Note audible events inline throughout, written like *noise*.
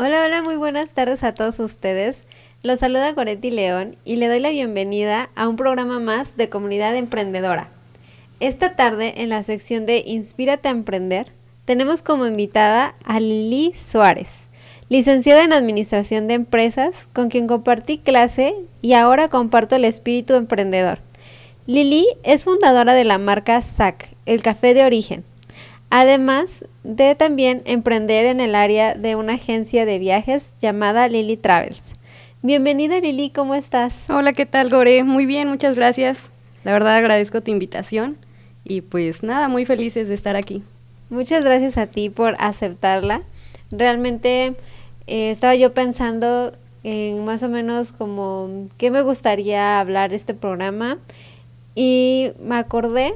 Hola, hola, muy buenas tardes a todos ustedes. Los saluda Goretti León y le doy la bienvenida a un programa más de Comunidad Emprendedora. Esta tarde, en la sección de Inspírate a Emprender, tenemos como invitada a Lili Suárez, licenciada en Administración de Empresas, con quien compartí clase y ahora comparto el espíritu emprendedor. Lili es fundadora de la marca SAC, el café de origen, además de también emprender en el área de una agencia de viajes llamada Lili Travels. Bienvenida Lili, ¿cómo estás? Hola, ¿qué tal Gore? Muy bien, muchas gracias. La verdad agradezco tu invitación y pues nada, muy felices de estar aquí. Muchas gracias a ti por aceptarla. Realmente eh, estaba yo pensando en más o menos como qué me gustaría hablar este programa y me acordé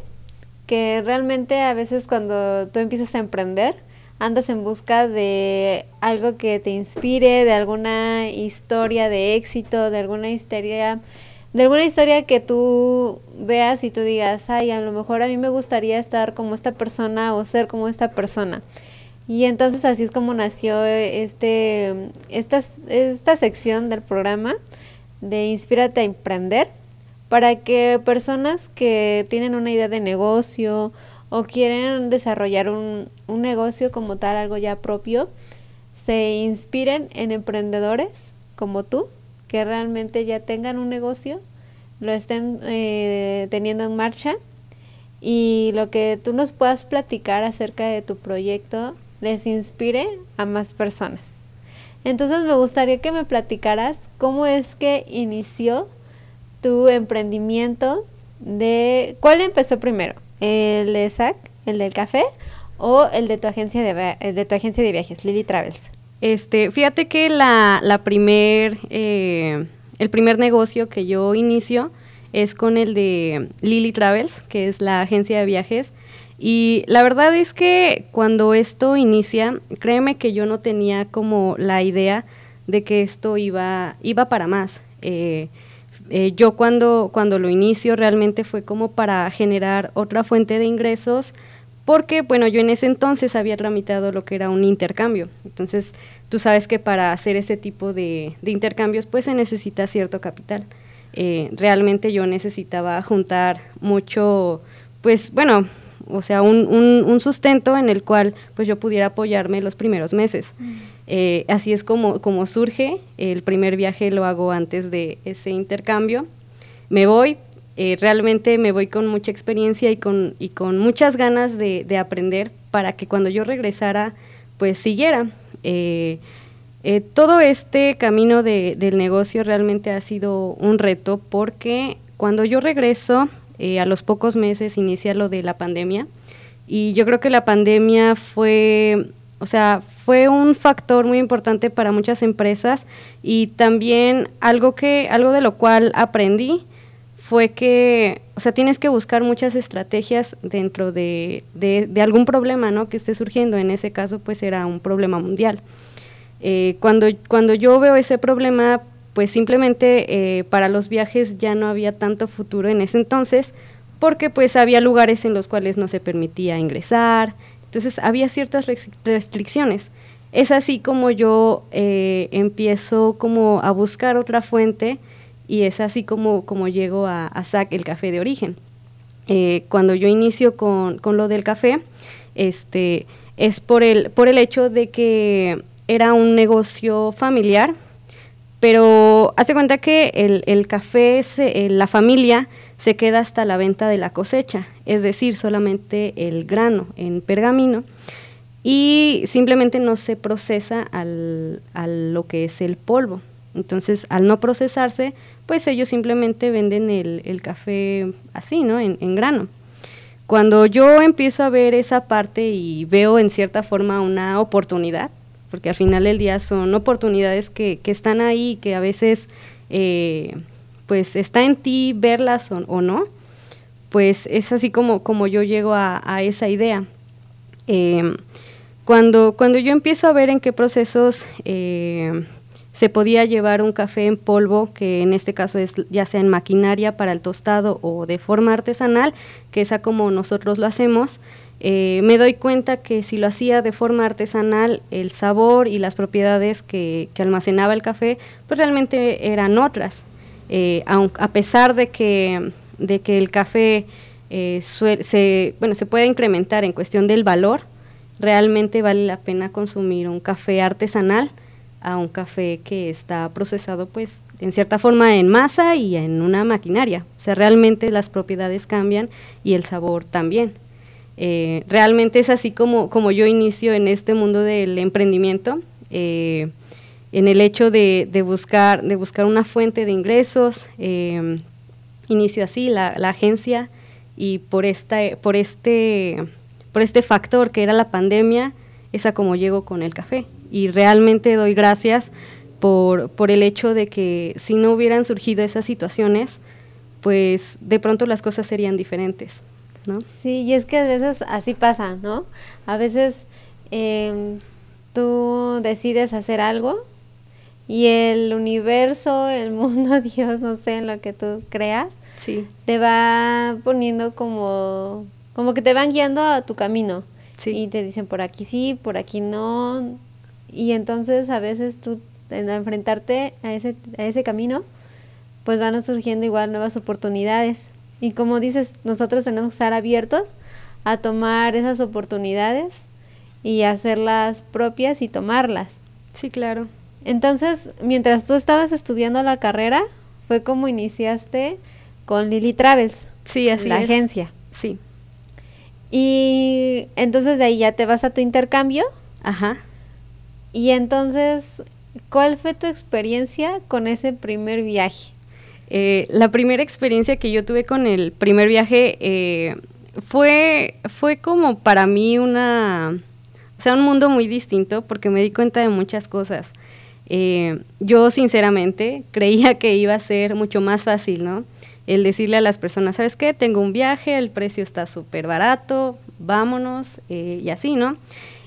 que realmente a veces cuando tú empiezas a emprender andas en busca de algo que te inspire, de alguna historia de éxito, de alguna historia de alguna historia que tú veas y tú digas, ay, a lo mejor a mí me gustaría estar como esta persona o ser como esta persona. Y entonces así es como nació este, esta, esta sección del programa de Inspírate a Emprender, para que personas que tienen una idea de negocio o quieren desarrollar un, un negocio como tal, algo ya propio, se inspiren en emprendedores como tú que realmente ya tengan un negocio, lo estén eh, teniendo en marcha y lo que tú nos puedas platicar acerca de tu proyecto les inspire a más personas. Entonces me gustaría que me platicaras cómo es que inició tu emprendimiento de cuál empezó primero, el de SAC, el del café o el de tu agencia de, de tu agencia de viajes, Lily Travels. Este, fíjate que la, la primer, eh, el primer negocio que yo inicio es con el de Lily Travels, que es la agencia de viajes. Y la verdad es que cuando esto inicia, créeme que yo no tenía como la idea de que esto iba, iba para más. Eh, eh, yo cuando, cuando lo inicio realmente fue como para generar otra fuente de ingresos porque, bueno, yo en ese entonces había tramitado lo que era un intercambio. Entonces, tú sabes que para hacer ese tipo de, intercambios, pues se necesita cierto capital. Eh, realmente yo necesitaba juntar mucho, pues, bueno, o sea, un, un, sustento en el cual pues yo pudiera apoyarme los primeros meses. Mm. Eh, así es como, como surge, el primer viaje lo hago antes de ese intercambio. Me voy, eh, realmente me voy con mucha experiencia y con, y con muchas ganas de, aprender para que cuando yo regresara, pues siguiera. Eh, eh, todo este camino de, del negocio realmente ha sido un reto porque cuando yo regreso, a los pocos meses inicia lo de la pandemia y yo creo que la pandemia fue, o sea, fue un factor muy importante para muchas empresas y también algo que, algo de lo cual aprendí fue que, o sea, tienes que buscar muchas estrategias dentro de, algún problema, ¿no? Que esté surgiendo. En ese caso, pues era un problema mundial. Eh, cuando, cuando yo veo ese problema, pues simplemente eh, para los viajes ya no había tanto futuro en ese entonces, porque pues había lugares en los cuales no se permitía ingresar, entonces había ciertas restricciones. Es así como yo eh, empiezo como a buscar otra fuente y es así como, como llego a, a SAC, el café de origen. Eh, cuando yo inicio con, lo del café, este, es por el, por el hecho de que era un negocio familiar, pero hace cuenta que el, el café, se, la familia se queda hasta la venta de la cosecha, es decir, solamente el grano en pergamino y simplemente no se procesa al, a lo que es el polvo. Entonces, al no procesarse, pues ellos simplemente venden el, café así, ¿no? En, grano. Cuando yo empiezo a ver esa parte y veo en cierta forma una oportunidad, porque al final del día son oportunidades que, están ahí, que a veces eh, pues está en ti verlas o, no, pues es así como, como yo llego a, esa idea. Em, cuando, cuando yo empiezo a ver en qué procesos eh, se podía llevar un café en polvo, que en este caso es ya sea en maquinaria para el tostado o de forma artesanal, que es como nosotros lo hacemos. Eh, me doy cuenta que si lo hacía de forma artesanal, el sabor y las propiedades que, almacenaba el café, pues realmente eran otras. Eh, a pesar de que, de que el café eh, se, bueno, se puede incrementar en cuestión del valor, realmente vale la pena consumir un café artesanal a un café que está procesado pues en cierta forma en masa y en una maquinaria. O sea, realmente las propiedades cambian y el sabor también. Eh, realmente es así como, como yo inicio en este mundo del emprendimiento, en el hecho de, buscar, de buscar una fuente de ingresos. inicio así la, la agencia y por, esta, por, este, por este factor que era la pandemia, es a como llego con el café. Y realmente doy gracias por, por el hecho de que si no hubieran surgido esas situaciones, pues de pronto las cosas serían diferentes, ¿no? Sí, y es que a veces así pasa, ¿no? A veces em, tú decides hacer algo y el universo, el *laughs* mundo, Dios, no sé, en lo que tú creas, sí. te va poniendo como, como que te van guiando a tu camino. Y te dicen por aquí sí, por aquí no. Y entonces a veces tú, en enfrentarte a ese, a ese camino, pues van surgiendo igual nuevas oportunidades. Y como dices, nosotros tenemos que estar abiertos a tomar esas oportunidades y hacerlas propias y tomarlas. Sí, claro. Entonces, mientras tú estabas estudiando la carrera, fue como iniciaste con Lily Travels. Sí, así La agencia. Sí. Y entonces de ahí ya te vas a tu intercambio. Ajá. Y entonces, ¿cuál fue tu experiencia con ese primer viaje? Eh, la primera experiencia que yo tuve con el primer viaje eh, fue, fue como para mí una, o sea, un mundo muy distinto porque me di cuenta de muchas cosas. Eh, yo sinceramente creía que iba a ser mucho más fácil, ¿no? el decirle a las personas, ¿sabes qué? Tengo un viaje, el precio está súper barato, vámonos, eh, y así, ¿no?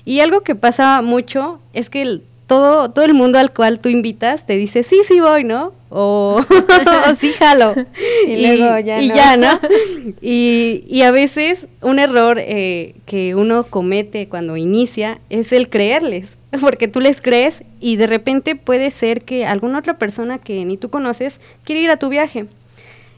Y algo que pasa mucho es que todo, todo el mundo al cual tú invitas te dice, sí, sí voy, ¿no? O, *laughs* sí, jalo. *laughs* y, luego ya y ya, ¿no? *laughs* y, y, a veces un error eh, que uno comete cuando inicia es el creerles, porque tú les crees y de repente puede ser que alguna otra persona que ni tú conoces quiere ir a tu viaje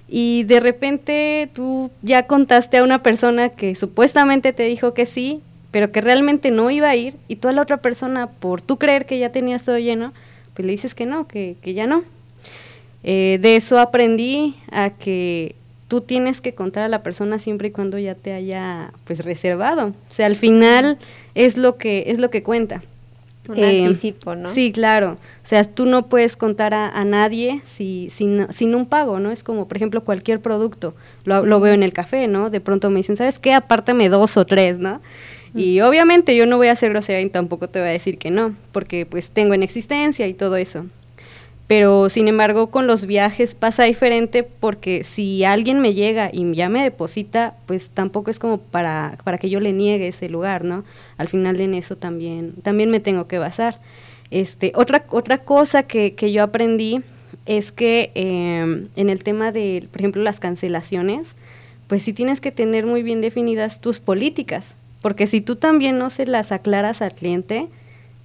y de repente tú ya contaste a una persona que supuestamente te dijo que sí, pero que realmente no iba a ir, y tú a la otra persona, por tú creer que ya tenías todo lleno, pues le dices que no, que, que ya no. Eh, de eso aprendí a que tú tienes que contar a la persona siempre y cuando ya te haya pues reservado. O sea, al final es lo que es lo que cuenta. Un eh, anticipo, ¿no? Sí, claro. O sea, tú no puedes contar a, nadie si, sin, sin, un pago, ¿no? Es como, por ejemplo, cualquier producto. Lo, lo, veo en el café, ¿no? De pronto me dicen, ¿sabes qué? Apártame dos o tres, ¿no? Y obviamente yo no voy a ser grosera y tampoco te voy a decir que no, porque pues tengo en existencia y todo eso. Pero sin embargo con los viajes pasa diferente porque si alguien me llega y ya me deposita, pues tampoco es como para, para que yo le niegue ese lugar, ¿no? Al final en eso también, también me tengo que basar. Este, otra, otra cosa que, que yo aprendí es que em, en el tema de, por ejemplo, las cancelaciones, pues sí tienes que tener muy bien definidas tus políticas, porque si tú también no se las aclaras al cliente,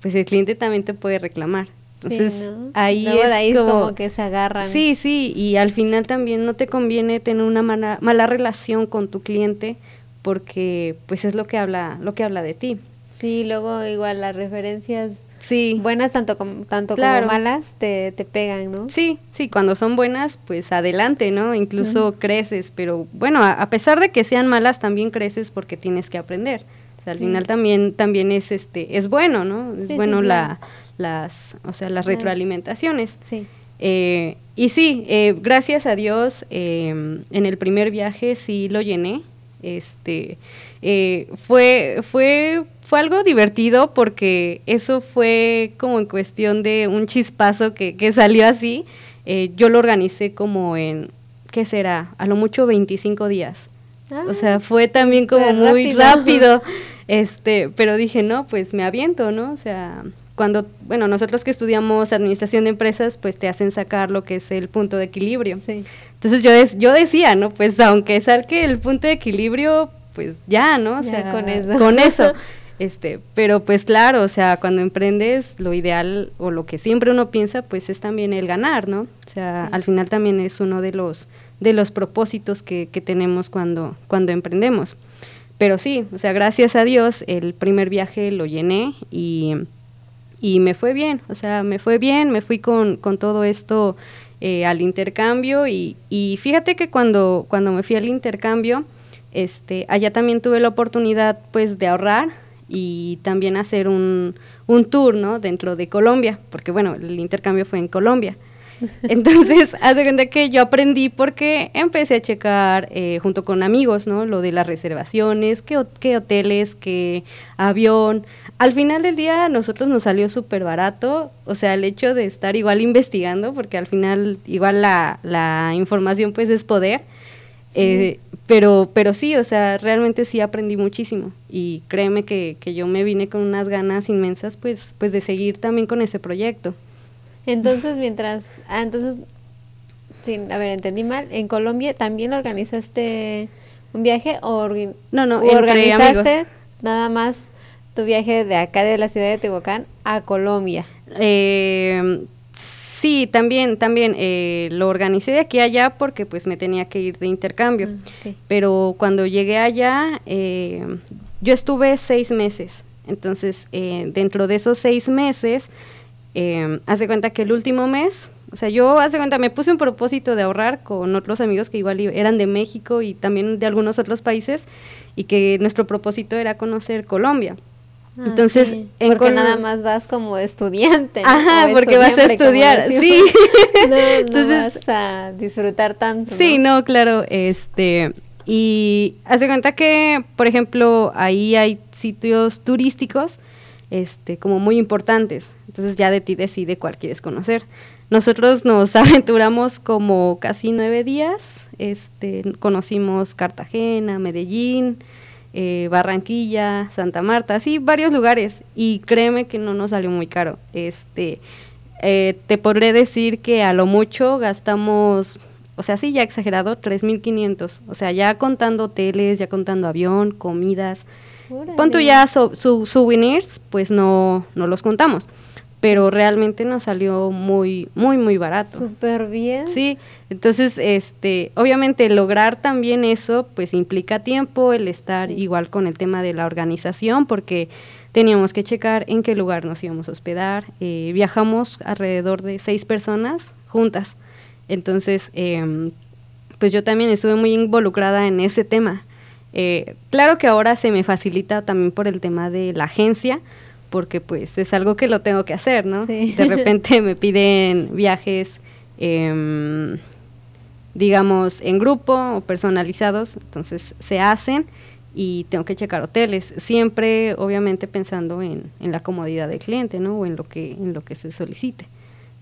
pues el cliente también te puede reclamar. Entonces, ahí es como, que se agarran. Sí, sí, y al final también no te conviene tener una mala, mala relación con tu cliente porque pues es lo que habla lo que habla de ti. Sí, luego igual las referencias sí. buenas tanto como tanto como malas te, te pegan, ¿no? Sí, sí, cuando son buenas, pues adelante, ¿no? Incluso creces, pero bueno, a, pesar de que sean malas también creces porque tienes que aprender. O sea, al final también también es este es bueno, ¿no? Es bueno la las, o sea, las retroalimentaciones. Sí. Eh, y sí, eh, gracias a Dios, em, en el primer viaje sí lo llené. Este, eh, fue, fue, fue algo divertido porque eso fue como en cuestión de un chispazo que, que salió así. yo lo organicé como en, ¿qué será? A lo mucho 25 días. o sea, ah, fue también como muy rápido. rápido. *laughs* Este, pero dije, no, pues me aviento, ¿no? O sea, cuando, bueno, nosotros que estudiamos administración de empresas, pues te hacen sacar lo que es el punto de equilibrio. Entonces yo, yo decía, ¿no? Pues aunque salque el punto de equilibrio, pues ya, ¿no? O sea, con eso. Con eso. *laughs* Este, pero pues claro, o sea, cuando emprendes, lo ideal o lo que siempre uno piensa, pues es también el ganar, ¿no? O sea, al final también es uno de los, de los propósitos que, que tenemos cuando, cuando emprendemos. Pero sí, o sea, gracias a Dios, el primer viaje lo llené y, y me fue bien, o sea, me fue bien, me fui con, con todo esto eh, al intercambio y, y, fíjate que cuando, cuando me fui al intercambio, este, allá también tuve la oportunidad pues de ahorrar y también hacer un, un tour, ¿no? Dentro de Colombia, porque bueno, el intercambio fue en Colombia. *laughs* Entonces, *laughs* hace cuenta que yo aprendí porque empecé a checar eh, junto con amigos, ¿no? Lo de las reservaciones, qué, qué hoteles, qué avión. Al final del día, a nosotros nos salió súper barato, o sea, el hecho de estar igual investigando, porque al final igual la, la información pues es poder. Eh, pero, pero sí, o sea, realmente sí aprendí muchísimo y créeme que, que yo me vine con unas ganas inmensas pues, pues de seguir también con ese proyecto. Entonces, mientras, ah, entonces, sin, a ver, entendí mal, en Colombia también organizaste un viaje o no, no, organizaste nada más tu viaje de acá de la ciudad de Tehuacán a Colombia. Eh, sí, también, también eh, lo organicé de aquí a allá porque pues me tenía que ir de intercambio. Ah, Pero cuando llegué allá, eh, yo estuve seis meses. Entonces, eh, dentro de esos seis meses, eh, hace cuenta que el último mes, o sea, yo hace cuenta, me puse un propósito de ahorrar con otros amigos que igual eran de México y también de algunos otros países y que nuestro propósito era conocer Colombia. Ah, Entonces, porque nada más vas como estudiante. Ajá, porque vas a estudiar, sí. *laughs* no, *laughs* Entonces, vas a disfrutar tanto. Sí, no, claro, este y hace cuenta que, por ejemplo, ahí hay sitios turísticos este, como muy importantes. Entonces ya de ti decide cuál quieres conocer. Nosotros nos *laughs* aventuramos como casi nueve días. Este, conocimos Cartagena, Medellín, eh, Barranquilla, Santa Marta, así varios lugares. Y créeme que no nos salió muy caro. Este, eh, te podré decir que a lo mucho gastamos, o sea, sí, ya exagerado, 3.500. O sea, ya contando hoteles, ya contando avión, comidas, Pon tú ya sus souvenirs, pues no, no los contamos. Pero realmente nos salió muy, muy, muy barato. Súper bien. Sí, entonces, este, obviamente lograr también eso, pues implica tiempo, el estar igual con el tema de la organización, porque teníamos que checar en qué lugar nos íbamos a hospedar. Eh, viajamos alrededor de seis personas juntas. Entonces, em, pues yo también estuve muy involucrada en ese tema. Eh, claro que ahora se me facilita también por el tema de la agencia, porque pues es algo que lo tengo que hacer, ¿no? De *laughs* repente me piden viajes, em, digamos, en grupo o personalizados, entonces se hacen y tengo que checar hoteles, siempre obviamente pensando en, en la comodidad del cliente, ¿no? O en lo que, en lo que se solicite.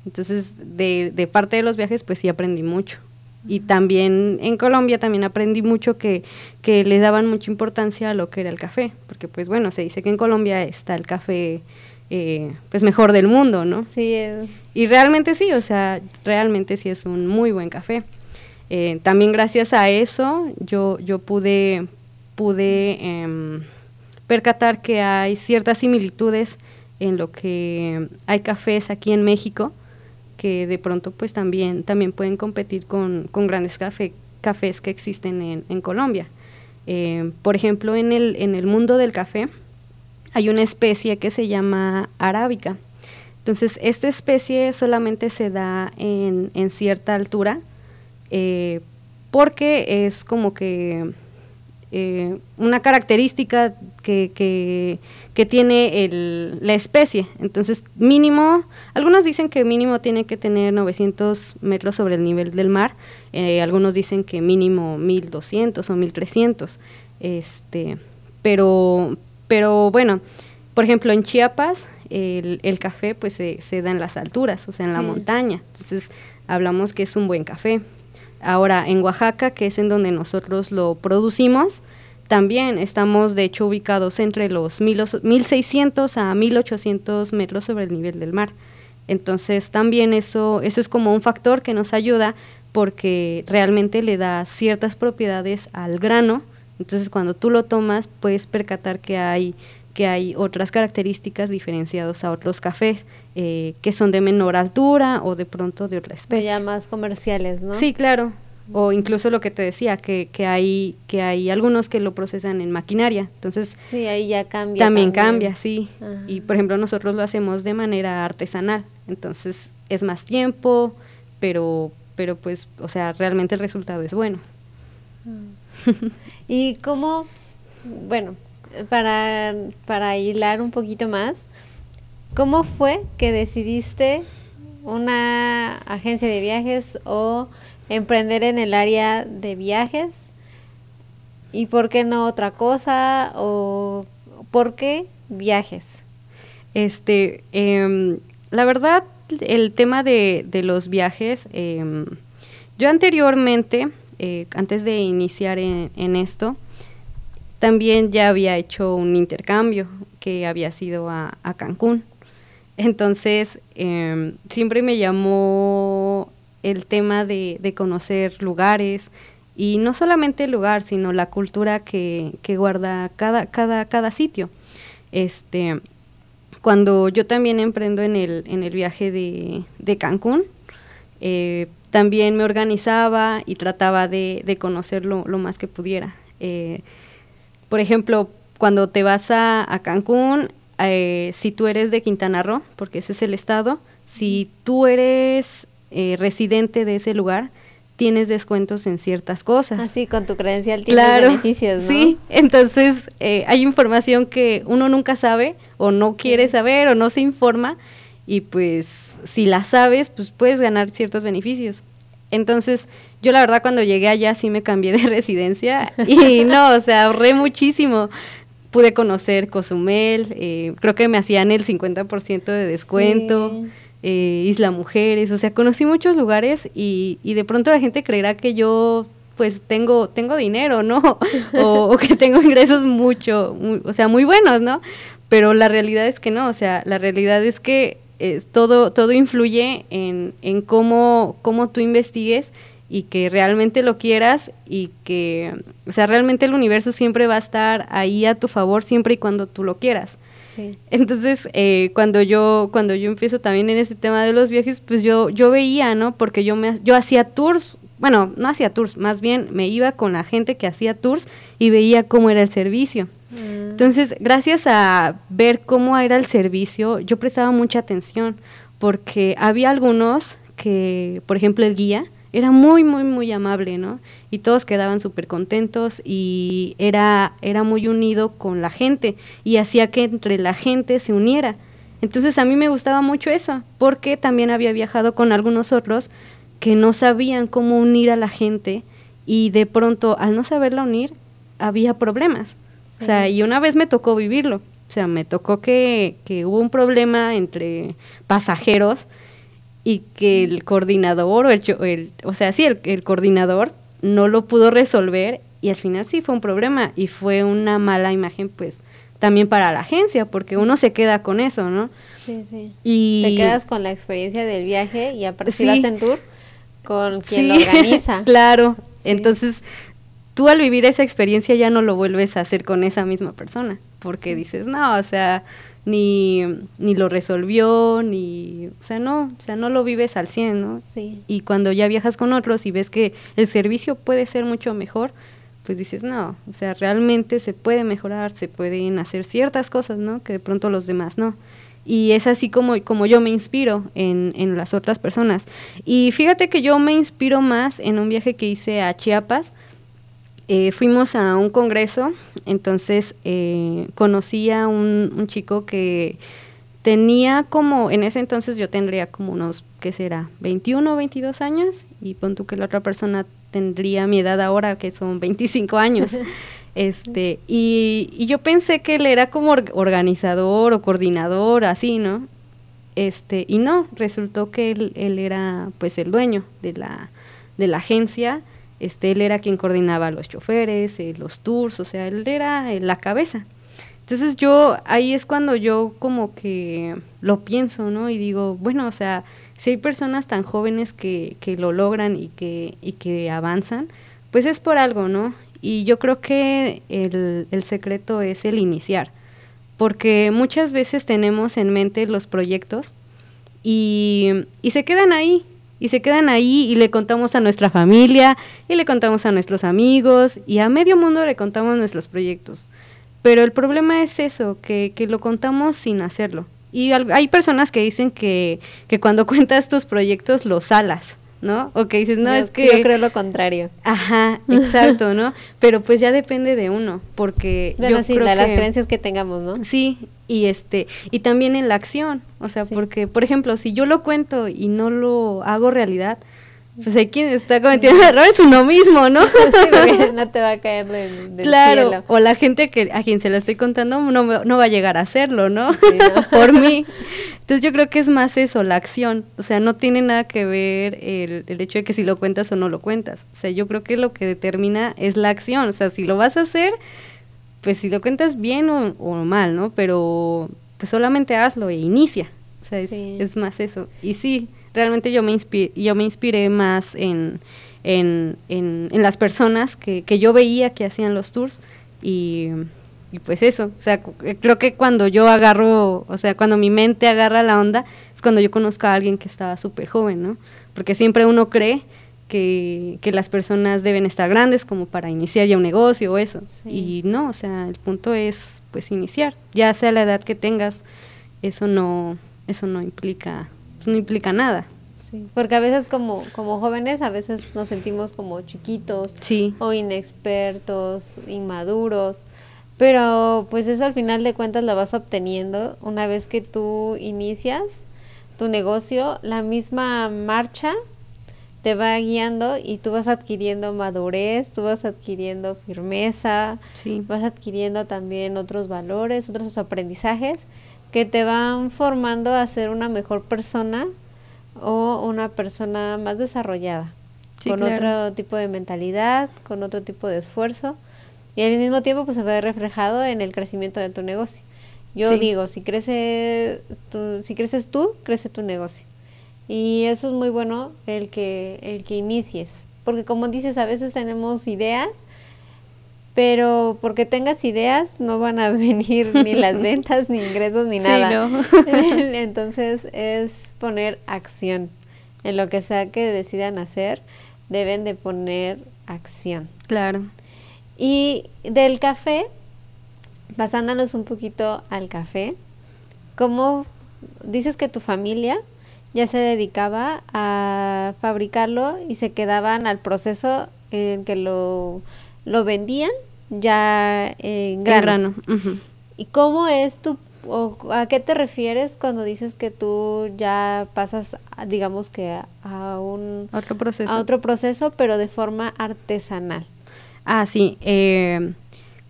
Entonces, de, de parte de los viajes, pues sí aprendí mucho. Y también en Colombia también aprendí mucho que, que le daban mucha importancia a lo que era el café, porque pues bueno, se dice que en Colombia está el café eh, pues mejor del mundo, ¿no? Sí. Y realmente sí, o sea, realmente sí es un muy buen café. Eh, también gracias a eso yo, yo pude, pude em, percatar que hay ciertas similitudes en lo que hay cafés aquí en México que de pronto pues también, también pueden competir con, grandes café, cafés que existen en, Colombia. Eh, por ejemplo, en el, en el mundo del café hay una especie que se llama arábica. Entonces, esta especie solamente se da en, cierta altura eh, porque es como que eh, una característica que, que, tiene el, la especie. Entonces, mínimo, algunos dicen que mínimo tiene que tener 900 metros sobre el nivel del mar, eh, algunos dicen que mínimo 1200 o 1300. Este, pero, pero bueno, por ejemplo, en Chiapas el, el café pues se, se, da en las alturas, o sea, en la montaña. Entonces, hablamos que es un buen café. Ahora, en Oaxaca, que es en donde nosotros lo producimos, también estamos de hecho ubicados entre los 1600 a 1800 metros sobre el nivel del mar. Entonces también eso, eso es como un factor que nos ayuda porque realmente le da ciertas propiedades al grano. Entonces cuando tú lo tomas puedes percatar que hay que hay otras características diferenciadas a otros cafés eh, que son de menor altura o de pronto de otra especie. ya más comerciales, ¿no? Sí, claro. O incluso lo que te decía, que, que, hay, que hay algunos que lo procesan en maquinaria. Entonces, sí, ahí ya cambia. También, cambia, sí. Y por ejemplo, nosotros lo hacemos de manera artesanal. Entonces, es más tiempo, pero, pero pues, o sea, realmente el resultado es bueno. *laughs* ¿Y cómo, bueno, para, para hilar un poquito más, ¿cómo fue que decidiste una agencia de viajes o emprender en el área de viajes? ¿Y por qué no otra cosa? ¿O por qué viajes? Este, em, la verdad, el tema de, de los viajes, em, yo anteriormente, eh, antes de iniciar en esto, también ya había hecho un intercambio que había sido a, Cancún. Entonces, em, siempre me llamó el tema de, conocer lugares y no solamente el lugar, sino la cultura que, guarda cada, cada, cada sitio. Este, cuando yo también emprendo en el, en el viaje de, Cancún, eh, también me organizaba y trataba de, de conocerlo lo más que pudiera. Eh, por ejemplo, cuando te vas a, Cancún, eh, si tú eres de Quintana Roo, porque ese es el estado, si tú eres eh, residente de ese lugar, tienes descuentos en ciertas cosas. Así, con tu credencial tienes beneficios, ¿no? Sí, entonces eh, hay información que uno nunca sabe o no quiere saber o no se informa y pues si la sabes, pues puedes ganar ciertos beneficios. Entonces, yo la verdad cuando llegué allá sí me cambié de *laughs* residencia y no, o sea, ahorré muchísimo. Pude conocer Cozumel, eh, creo que me hacían el 50% de descuento, eh, Isla Mujeres, o sea, conocí muchos lugares y, y de pronto la gente creerá que yo pues tengo, tengo dinero, ¿no? *laughs* O, que tengo ingresos mucho, o sea, muy buenos, ¿no? Pero la realidad es que no, o sea, la realidad es que todo, todo influye en, en cómo, cómo tú investigues y que realmente lo quieras y que, o sea, realmente el universo siempre va a estar ahí a tu favor siempre y cuando tú lo quieras. Entonces, eh, cuando yo cuando yo empiezo también en ese tema de los viajes, pues yo yo veía, ¿no? Porque yo me yo hacía tours, bueno, no hacía tours, más bien me iba con la gente que hacía tours y veía cómo era el servicio. Mm. Entonces, gracias a ver cómo era el servicio, yo prestaba mucha atención porque había algunos que, por ejemplo, el guía, era muy, muy, muy amable, ¿no? Y todos quedaban súper contentos y era, era muy unido con la gente y hacía que entre la gente se uniera. Entonces a mí me gustaba mucho eso, porque también había viajado con algunos otros que no sabían cómo unir a la gente y de pronto al no saberla unir había problemas. O sea, y una vez me tocó vivirlo. O sea, me tocó que, que hubo un problema entre pasajeros y que el coordinador o el, o sea, sí, el, coordinador no lo pudo resolver y al final sí fue un problema y fue una mala imagen pues también para la agencia porque uno se queda con eso, ¿no? Sí, sí. Y te quedas con la experiencia del viaje y aparte si vas en tour con quien lo organiza. *laughs* claro. Entonces, tú al vivir esa experiencia ya no lo vuelves a hacer con esa misma persona, porque dices, "No, o sea, ni, ni lo resolvió, ni, o sea, no, o sea, no lo vives al 100, ¿no? Sí. Y cuando ya viajas con otros y ves que el servicio puede ser mucho mejor, pues dices, no, o sea, realmente se puede mejorar, se pueden hacer ciertas cosas, ¿no? Que de pronto los demás no. Y es así como, como yo me inspiro en, en las otras personas. Y fíjate que yo me inspiro más en un viaje que hice a Chiapas, eh, fuimos a un congreso, entonces eh, conocí a un, chico que tenía como, en ese entonces yo tendría como unos, ¿qué será? 21 o 22 años y pon tú que la otra persona tendría mi edad ahora, que son 25 años. *laughs* este y, y, yo pensé que él era como organizador o coordinador, así, ¿no? Este, y no, resultó que él, él era pues el dueño de la, de la agencia Este, él era quien coordinaba los choferes, eh, los tours, o sea, él era la cabeza. Entonces yo, ahí es cuando yo como que lo pienso, ¿no? Y digo, bueno, o sea, si hay personas tan jóvenes que, que lo logran y que, y que avanzan, pues es por algo, ¿no? Y yo creo que el, el secreto es el iniciar, porque muchas veces tenemos en mente los proyectos y, y se quedan ahí, y se quedan ahí y le contamos a nuestra familia y le contamos a nuestros amigos y a medio mundo le contamos nuestros proyectos. Pero el problema es eso, que, que lo contamos sin hacerlo. Y hay personas que dicen que, que cuando *laughs* cuentas tus proyectos los alas. ¿No? O que dices, no, es que... Yo creo lo contrario. Ajá, *laughs* exacto, ¿no? Pero pues ya depende de uno, porque... Bueno, yo sí, de las creencias que tengamos, ¿no? Sí, y este, y también en la acción, o sea, porque, por ejemplo, si yo lo cuento y no lo hago realidad, pues hay quien está cometiendo errores uno mismo, ¿no? *laughs* *laughs* no te va a caer del, Claro, o la gente que a quien se lo estoy contando no, no va a llegar a hacerlo, ¿no? *laughs* Por mí. Entonces yo creo que es más eso, la acción. O sea, no tiene nada que ver el, el hecho de que si lo cuentas o no lo cuentas. O sea, yo creo que lo que determina es la acción. O sea, si lo vas a hacer, pues si lo cuentas bien o, o mal, ¿no? Pero pues solamente hazlo e inicia. O sea, es, es más eso. Y sí, realmente yo me, inspiré, yo me inspiré más en, en, en, las personas que, que, yo veía que hacían los tours y, y, pues eso, o sea, creo que cuando yo agarro, o sea, cuando mi mente agarra la onda, es cuando yo conozco a alguien que estaba súper joven, ¿no? Porque siempre uno cree que, que, las personas deben estar grandes como para iniciar ya un negocio o eso. Y no, o sea, el punto es pues iniciar, ya sea la edad que tengas, eso no, eso no implica pues, no implica nada. Sí, porque a veces como, como jóvenes a veces nos sentimos como chiquitos o inexpertos, inmaduros, pero pues eso al final de cuentas lo vas obteniendo una vez que tú inicias tu negocio, la misma marcha te va guiando y tú vas adquiriendo madurez, tú vas adquiriendo firmeza, vas adquiriendo también otros valores, otros aprendizajes que te van formando a ser una mejor persona o una persona más desarrollada, con otro tipo de mentalidad, con otro tipo de esfuerzo. Y al mismo tiempo pues se ve reflejado en el crecimiento de tu negocio. Yo digo, si crece tu, si creces tú, crece tu negocio. Y eso es muy bueno el que el que inicies, porque como dices, a veces tenemos ideas pero porque tengas ideas no van a *laughs* venir ni las ventas, ni ingresos, ni nada. *laughs* Entonces es poner acción. En lo que sea que decidan hacer, deben de poner acción. Claro. Y del café, pasándonos un poquito al café, ¿cómo dices que tu familia ya se dedicaba a fabricarlo y se quedaban al proceso en que lo lo vendían ya en grano. ¿Y cómo es tu, o a qué te refieres cuando dices que tú ya pasas, digamos que a, un otro proceso. a otro proceso, pero de forma artesanal? Ah, sí. Eh,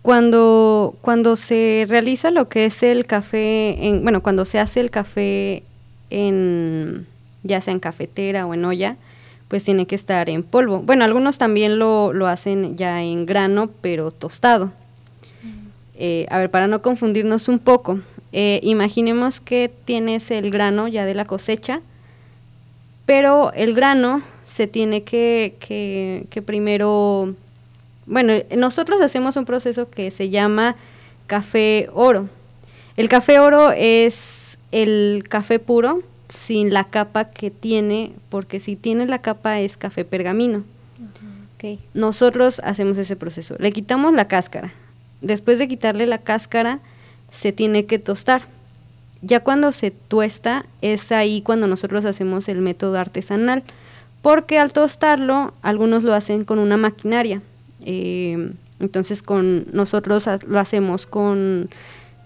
cuando, cuando se realiza lo que es el café, en, bueno, cuando se hace el café en, ya sea en cafetera o en olla, pues tiene que estar en polvo. Bueno, algunos también lo, lo hacen ya en grano, pero tostado. Eh, a ver, para no confundirnos un poco, eh, imaginemos que tienes el grano ya de la cosecha, pero el grano se tiene que, que, que primero, bueno, nosotros hacemos un proceso que se llama café oro. El café oro es el café puro sin la capa que tiene, porque si tiene la capa es café pergamino. Nosotros hacemos ese proceso. Le quitamos la cáscara. Después de quitarle la cáscara, se tiene que tostar. Ya cuando se tuesta, es ahí cuando nosotros hacemos el método artesanal. Porque al tostarlo, algunos lo hacen con una maquinaria. Eh, entonces con nosotros lo hacemos con,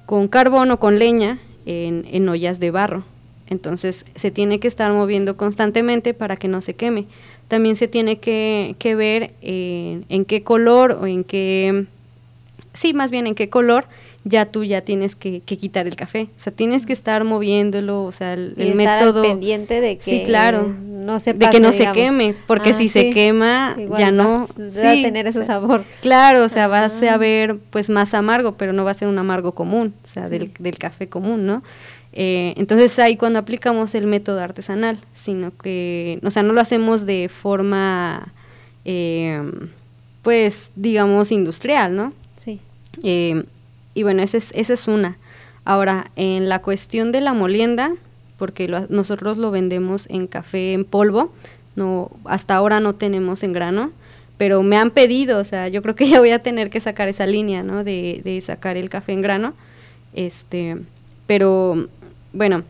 con carbón o con leña en, en ollas de barro. Entonces se tiene que estar moviendo constantemente para que no se queme. También se tiene que, que ver eh, en qué color o en qué, sí, más bien en qué color ya tú ya tienes que, quitar el café. O sea, tienes que estar moviéndolo, o sea, el, y estar método... pendiente de que sí, claro. no se de que no se queme, porque si se quema ya no va, a tener ese sabor. Claro, o sea, va a saber pues más amargo, pero no va a ser un amargo común, o sea, del, del, café común, ¿no? Eh, entonces ahí cuando aplicamos el método artesanal, sino que, o sea, no lo hacemos de forma, eh, pues, digamos, industrial, ¿no? Sí. Eh, y bueno, esa es, esa es una. Ahora, en la cuestión de la molienda, porque nosotros lo vendemos en café en polvo, no, hasta ahora no tenemos en grano, pero me han pedido, o sea, yo creo que *laughs* ya voy a tener que sacar esa línea, ¿no? De, de sacar el café en grano, este, pero bueno,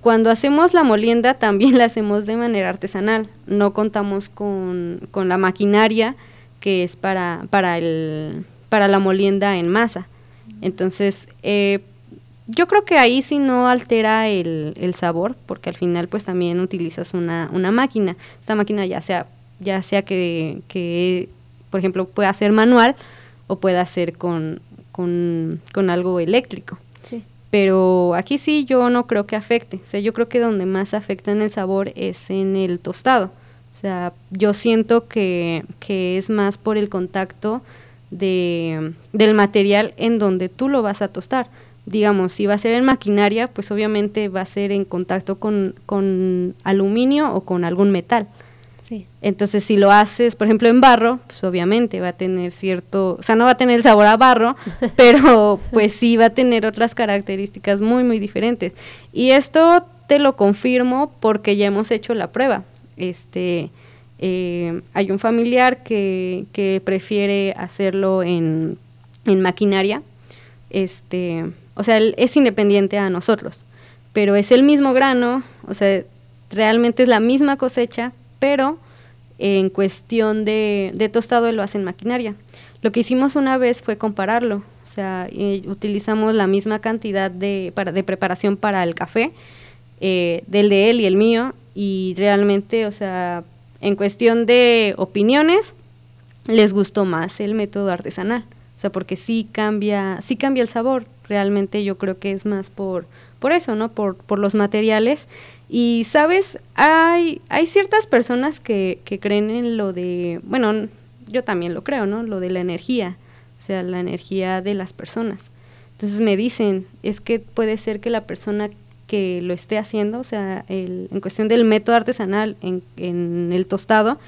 cuando hacemos la molienda también *laughs* la hacemos de manera artesanal, no contamos con, con la maquinaria que es para, para, el, para la molienda en masa. Entonces, eh, yo creo que ahí sí no altera el, el, sabor, porque al final pues también utilizas una, una máquina. Esta máquina ya sea, ya sea que, que, por ejemplo, pueda ser manual o pueda ser con, con, con algo eléctrico. Pero aquí sí yo no creo que afecte. O sea, yo creo que donde más afecta en el sabor es en el tostado. O sea, yo siento que, que es más por el contacto de, del material en donde tú lo vas a tostar. Digamos, si va a ser en maquinaria, pues obviamente va a ser en contacto con, con aluminio o con algún metal. Entonces, si lo haces, por ejemplo, en barro, pues obviamente va a tener cierto, o sea, no va a tener el sabor a barro, *laughs* pero pues sí va a tener otras características muy, muy diferentes. Y esto te lo confirmo porque ya hemos hecho la prueba. Este, eh, hay un familiar que, que prefiere hacerlo en, en maquinaria, este, o sea, él es independiente a nosotros, pero es el mismo grano, o sea, realmente es la misma cosecha, pero en cuestión de, de tostado lo hacen maquinaria. Lo que hicimos una vez fue compararlo, o sea, utilizamos la misma cantidad de, para, de preparación para el café, eh, del de él y el mío, y realmente, o sea, en cuestión de opiniones, les gustó más el método artesanal, o sea, porque sí cambia, sí cambia el sabor, realmente yo creo que es más por, por eso, ¿no? Por, por los materiales y, ¿sabes? Hay, hay ciertas personas que, que creen en lo de, bueno, yo también lo creo, ¿no? Lo de la energía, o sea, la energía de las personas. Entonces me dicen, es que puede ser que la persona que lo esté haciendo, o sea, el, en cuestión del método artesanal en, en el tostado,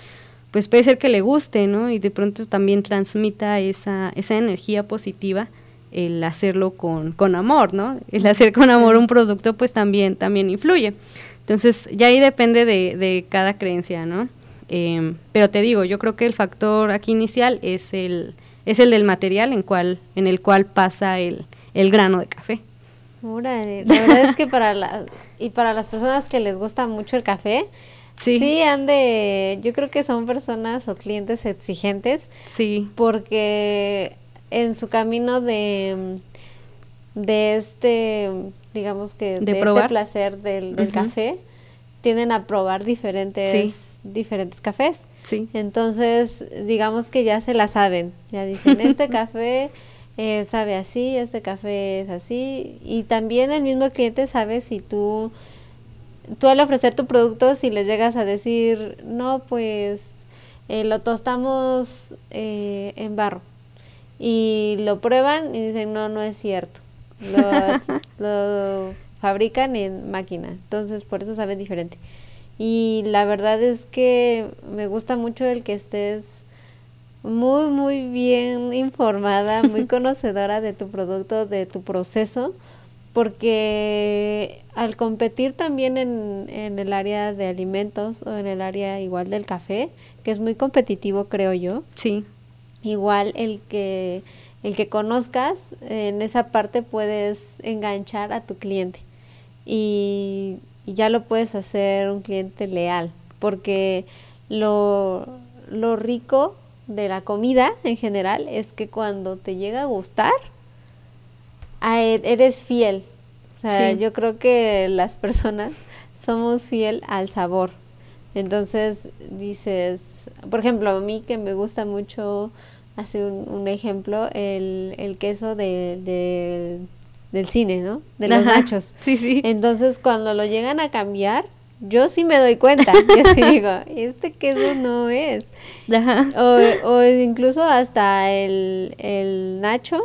pues puede ser que le guste, ¿no? Y de pronto también transmita esa, esa energía positiva el hacerlo con, con amor, ¿no? El hacer con amor un producto pues también, también influye. Entonces, ya ahí depende de, de cada creencia, ¿no? Em, pero te digo, yo creo que el factor aquí inicial es el, es el del material en, cual, en el cual pasa el, el grano de café. Órale, la verdad es que para la, y para las personas que les gusta mucho el café, sí. sí han de, yo creo que son personas o clientes exigentes. Sí. Porque en su camino de, de este digamos que de, este placer del, del café, tienden a probar diferentes, diferentes cafés. Sí. Entonces, digamos que ya se la saben, ya dicen, este *laughs* café eh, sabe así, este café es así, y también el mismo cliente sabe si tú, tú al ofrecer tu producto, si les llegas a decir, no, pues eh, lo tostamos eh, en barro, y lo prueban y dicen, no, no es cierto *laughs* lo, fabrican en máquina, entonces por eso saben diferente. Y la verdad es que me gusta mucho el que estés muy, muy bien informada, muy *laughs* conocedora de tu producto, de tu proceso, porque al competir también en, en el área de alimentos o en el área igual del café, que es muy competitivo creo yo. Sí. Igual el que el que conozcas, en esa parte puedes enganchar a tu cliente y, ya lo puedes hacer un cliente leal, porque lo, lo rico de la comida en general es que cuando te llega a gustar, e, eres fiel. O sea, yo creo que las personas *laughs* somos fiel al sabor. Entonces dices, por ejemplo, a mí que me gusta mucho hace un, ejemplo, el, el queso de, del cine, ¿no? De los nachos. *laughs* Sí, sí. Entonces, cuando lo llegan a cambiar, yo sí me doy cuenta. *laughs* yo sí digo, este queso no es. O, o, incluso hasta el, el nacho,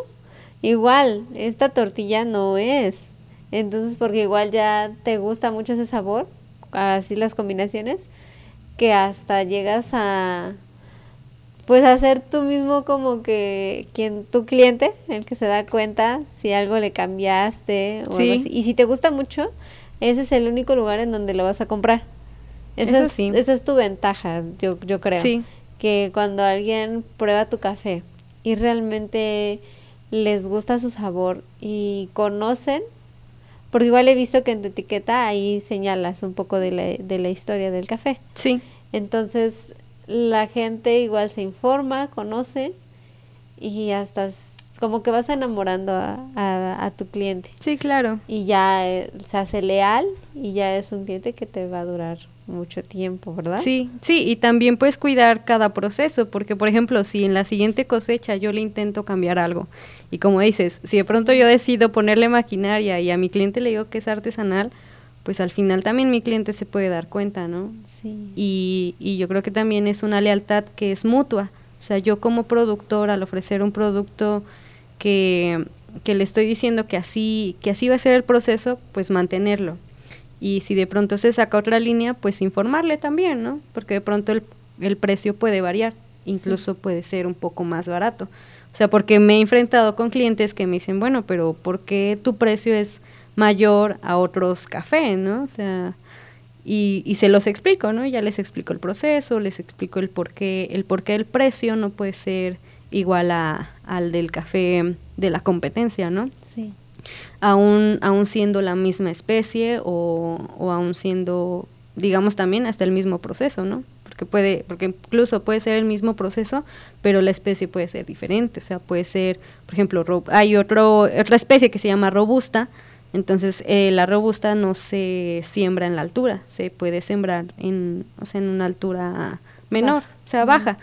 igual, esta tortilla no es. Entonces, porque igual ya te gusta mucho ese sabor, así las combinaciones, que hasta llegas a, pues hacer tú mismo como que quien tu cliente el que se da cuenta si algo le cambiaste o algo así. y si te gusta mucho ese es el único lugar en donde lo vas a comprar. Esa, es, esa es tu ventaja yo yo creo. Sí. que cuando alguien prueba tu café y realmente les gusta su sabor y conocen porque igual he visto que en tu etiqueta ahí señalas un poco de la, de la historia del café. Sí. Entonces la gente igual se informa, conoce y hasta como que vas enamorando a, a, tu cliente. Sí, claro. Y ya eh, se hace leal y ya es un cliente que te va a durar mucho tiempo, ¿verdad? Sí, sí, y también puedes cuidar cada proceso, porque por ejemplo, si en la siguiente cosecha yo le intento cambiar algo, y como dices, si de pronto yo decido ponerle maquinaria y a mi cliente le digo que es artesanal, pues al final también mi cliente se puede dar cuenta, ¿no? Sí. Y, y yo creo que también es una lealtad que es mutua. O sea, yo como productor, al ofrecer un producto que, que le estoy diciendo que así, que así va a ser el proceso, pues mantenerlo. Y si de pronto se saca otra línea, pues informarle también, ¿no? Porque de pronto el, el precio puede variar, incluso puede ser un poco más barato. O sea, porque me he enfrentado con clientes que me dicen, bueno, pero ¿por qué tu precio es mayor a otros cafés, ¿no? O sea, y, y, se los explico, ¿no? Ya les explico el proceso, les explico el por qué, el por qué el precio no puede ser igual a, al del café de la competencia, ¿no? Sí. Aún, aún siendo la misma especie o, o aún siendo, digamos, también hasta el mismo proceso, ¿no? Porque puede, porque incluso puede ser el mismo proceso, pero la especie puede ser diferente. O sea, puede ser, por ejemplo, hay otro, otra especie que se llama robusta, entonces, eh, la robusta no se siembra en la altura, se puede sembrar en, o sea, en una altura menor, o sea, baja,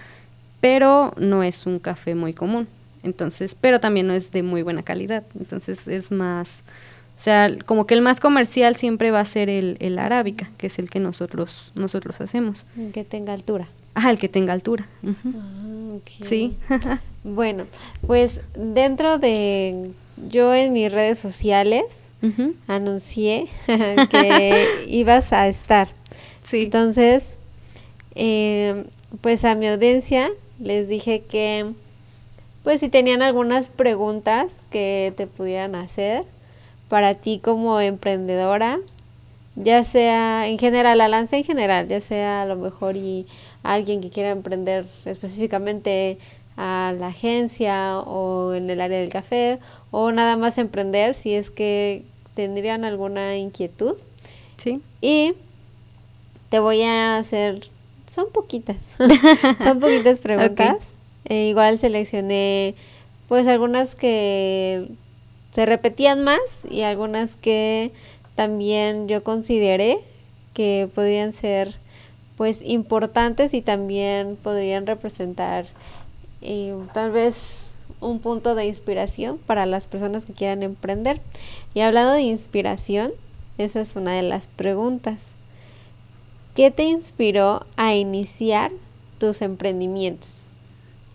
pero no es un café muy común. Entonces, pero también no es de muy buena calidad. Entonces, es más, o sea, como que el más comercial siempre va a ser el, el arábica, que es el que nosotros, nosotros hacemos. Que tenga altura. Ajá, el que tenga altura. Ah, sí. *laughs* bueno, pues dentro de yo en mis redes sociales, anuncié *laughs* que *laughs* ibas a estar. Sí. Entonces, eh, pues a mi audiencia les dije que, pues si tenían algunas preguntas que te pudieran hacer para ti como emprendedora, ya sea en general, la lanza en general, ya sea a lo mejor y alguien que quiera emprender específicamente a la agencia o en el área del café o nada más emprender si es que tendrían alguna inquietud. Sí. Y te voy a hacer, son poquitas, *laughs* son poquitas preguntas. Eh, igual seleccioné pues algunas que se repetían más y algunas que también yo consideré que podrían ser pues importantes y también podrían representar eh, tal vez un punto de inspiración para las personas que quieran emprender. Y hablando de inspiración, esa es una de las preguntas. ¿Qué te inspiró a iniciar tus emprendimientos?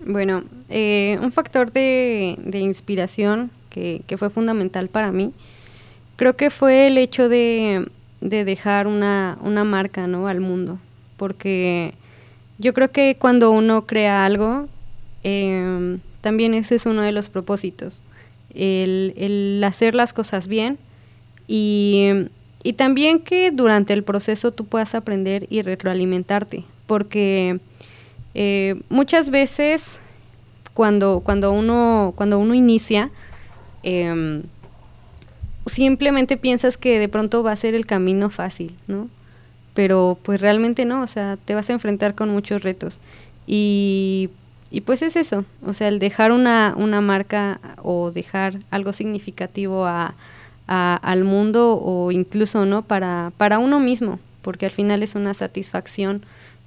Bueno, eh, un factor de, inspiración que, fue fundamental para mí, creo que fue el hecho de, dejar una, una marca ¿no? al mundo. Porque yo creo que cuando uno crea algo, eh, también ese es uno de los propósitos, el, hacer las cosas bien y, también que durante el proceso tú puedas aprender y retroalimentarte, porque eh, muchas veces cuando, cuando, uno, cuando uno inicia, em, simplemente piensas que de pronto va a ser el camino fácil, ¿no? Pero pues realmente no, o sea, te vas a enfrentar con muchos retos. Y y pues es eso, o sea, el dejar una, una marca o dejar algo significativo a, al mundo o incluso no para, para uno mismo, porque al final es una satisfacción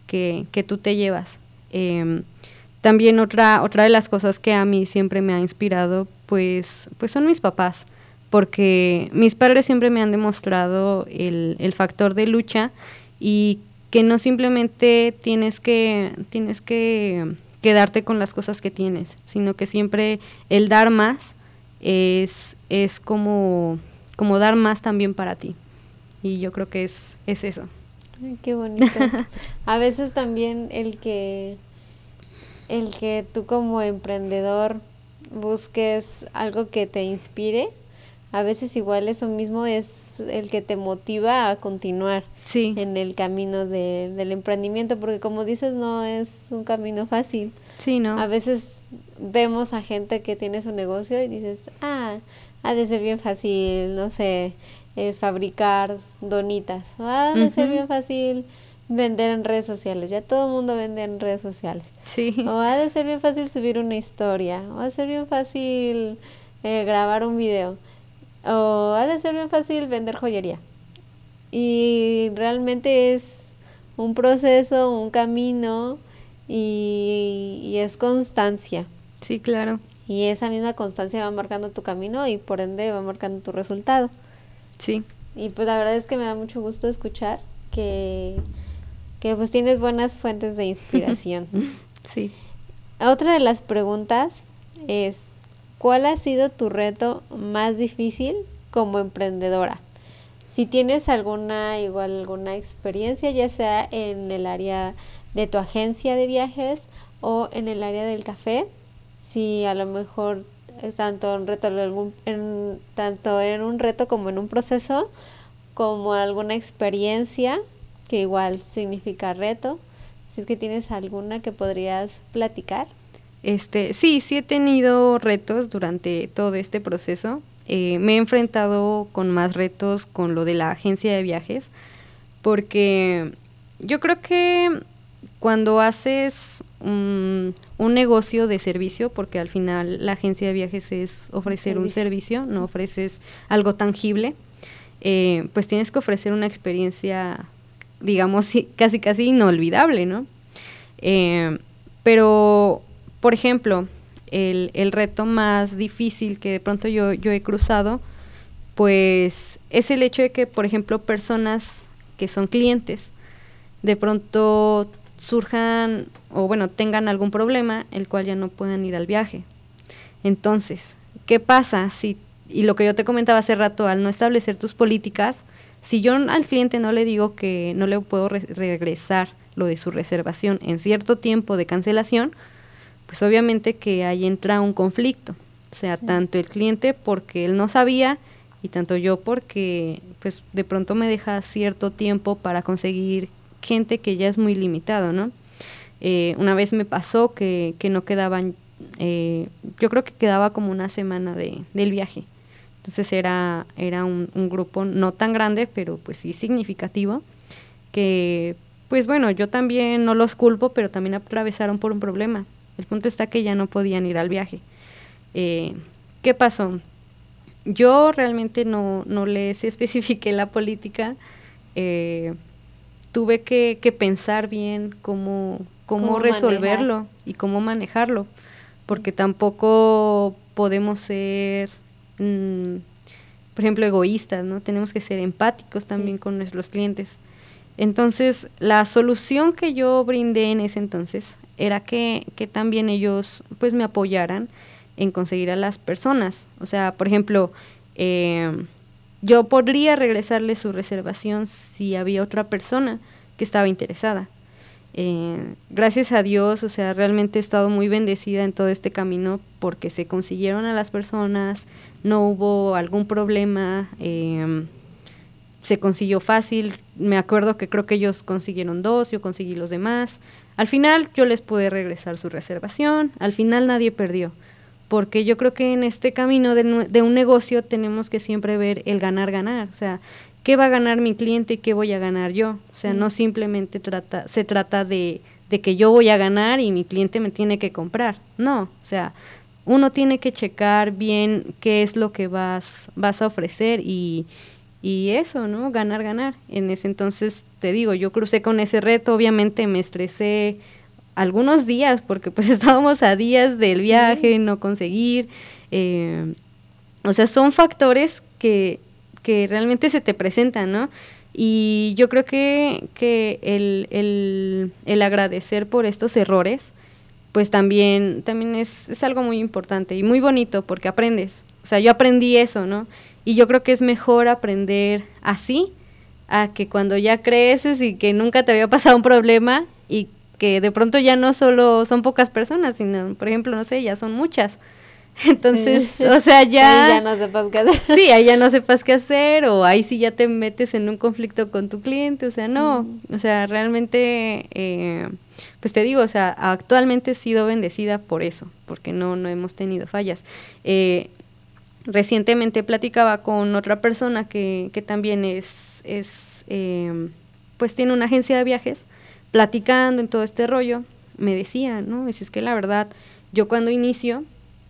que, que tú te llevas. Em, también otra, otra de las cosas que a mí siempre me ha inspirado, pues, pues son mis papás, porque mis padres siempre me han demostrado el, el factor de lucha y que no simplemente tienes que, tienes que quedarte con las cosas que tienes, sino que siempre el dar más es, es como, como dar más también para ti. Y yo creo que es, es eso. qué bonito. *laughs* A veces también el que, el que tú como emprendedor busques algo que te inspire, a veces igual eso mismo es el que te motiva a continuar en el camino de, del emprendimiento, porque como dices, no es un camino fácil. Sí, ¿no? A veces vemos a gente que tiene su negocio y dices, ah, ha de ser bien fácil, no sé, eh, fabricar donitas, o ha de ser bien fácil vender en redes sociales, ya todo el mundo vende en redes sociales. Sí. O ha de ser bien fácil subir una historia, o ha de ser bien fácil eh, grabar un video, o ha de ser bien fácil vender joyería. Y realmente es un proceso, un camino y, es constancia. Sí, claro. Y esa misma constancia va marcando tu camino y por ende va marcando tu resultado. Sí. Y pues la verdad es que me da mucho gusto escuchar que, que pues tienes buenas fuentes de inspiración. *laughs* sí. Otra de las preguntas es, ¿cuál ha sido tu reto más difícil como emprendedora? Si tienes alguna, igual alguna experiencia, ya sea en el área de tu agencia de viajes o en el área del café, si a lo mejor tanto un reto en, tanto en un reto como en un proceso, como alguna experiencia que igual significa reto, si es que tienes alguna que podrías platicar. Este, sí, sí he tenido retos durante todo este proceso. Eh, me he enfrentado con más retos con lo de la agencia de viajes, porque yo creo que cuando haces un, negocio de servicio, porque al final la agencia de viajes es ofrecer un servicio, no ofreces algo tangible, eh, pues tienes que ofrecer una experiencia, digamos, *laughs* casi casi inolvidable, ¿no? Eh, pero, por ejemplo, el, el, reto más difícil que de pronto yo, yo he cruzado, pues es el hecho de que, por ejemplo, personas que son clientes, de pronto surjan o bueno, tengan algún problema, el cual ya no puedan ir al viaje. Entonces, ¿qué pasa si, y lo que yo te comentaba hace rato, al no establecer tus políticas, si yo al cliente no le digo que no le puedo regresar lo de su reservación en cierto tiempo de cancelación, pues obviamente que ahí entra un conflicto. O sea, tanto el cliente porque él no sabía y tanto yo porque pues de pronto me deja cierto tiempo para conseguir gente que ya es muy limitado, ¿no? Eh, una vez me pasó que, que no quedaban, eh, yo creo que quedaba como una semana de, del viaje. Entonces era, era un, un, grupo no tan grande, pero pues sí significativo, que pues bueno, yo también no los culpo, pero también atravesaron por un problema. El punto está que ya no podían ir al viaje. Eh, ¿Qué pasó? Yo realmente no, no les *laughs* especifiqué la política. Eh, tuve que, que pensar bien cómo, cómo, resolverlo y cómo manejarlo, porque tampoco podemos ser, mm, por ejemplo, egoístas, ¿no? Tenemos que ser empáticos también con nuestros clientes. Entonces, la solución que yo brindé en ese entonces era que, que también ellos pues me apoyaran en conseguir a las personas. O sea, por ejemplo, eh, yo podría regresarle su reservación si había otra persona que estaba interesada. Eh, gracias a Dios, o sea, realmente he estado muy bendecida en todo este camino porque se consiguieron a las personas, no hubo algún problema, eh, se consiguió fácil, me acuerdo que creo que ellos consiguieron dos, yo conseguí los demás. Al final yo les pude regresar su reservación, al final nadie perdió porque yo creo que en este camino de, un negocio tenemos que siempre ver el ganar-ganar, o sea, qué va a ganar mi cliente y qué voy a ganar yo, o sea, no simplemente trata, se trata de, que yo voy a ganar y mi cliente me tiene que comprar, no, o sea, uno tiene que checar bien qué es lo que vas, vas a ofrecer y, y eso, ¿no? Ganar, ganar. En ese entonces, te digo, yo crucé con ese reto, obviamente me estresé, algunos días, porque pues *laughs* estábamos a días del viaje, no conseguir. Eh, o sea, son factores que, que realmente se te presentan, ¿no? Y yo creo que, que el, el, el agradecer por estos errores, pues también, también es, es, algo muy importante y muy bonito porque aprendes. O sea, yo aprendí eso, ¿no? Y yo creo que es mejor aprender así a que cuando ya creces y que nunca te había pasado un problema y que de pronto ya no solo son pocas personas, sino, por ejemplo, no sé, ya son muchas. *laughs* Entonces, o sea, ya... Ahí ya no sepas qué hacer. Sí, ahí ya no sepas qué hacer o ahí sí ya te metes en un conflicto con tu cliente, o sea, no, o sea, realmente, eh, pues te digo, o sea, actualmente he sido bendecida por eso, porque no, no hemos tenido fallas. Eh, recientemente platicaba con otra persona que, que también es, es eh, pues tiene una agencia de viajes, platicando en todo este rollo, me decía, ¿no? Es, es que la verdad, yo cuando inicio,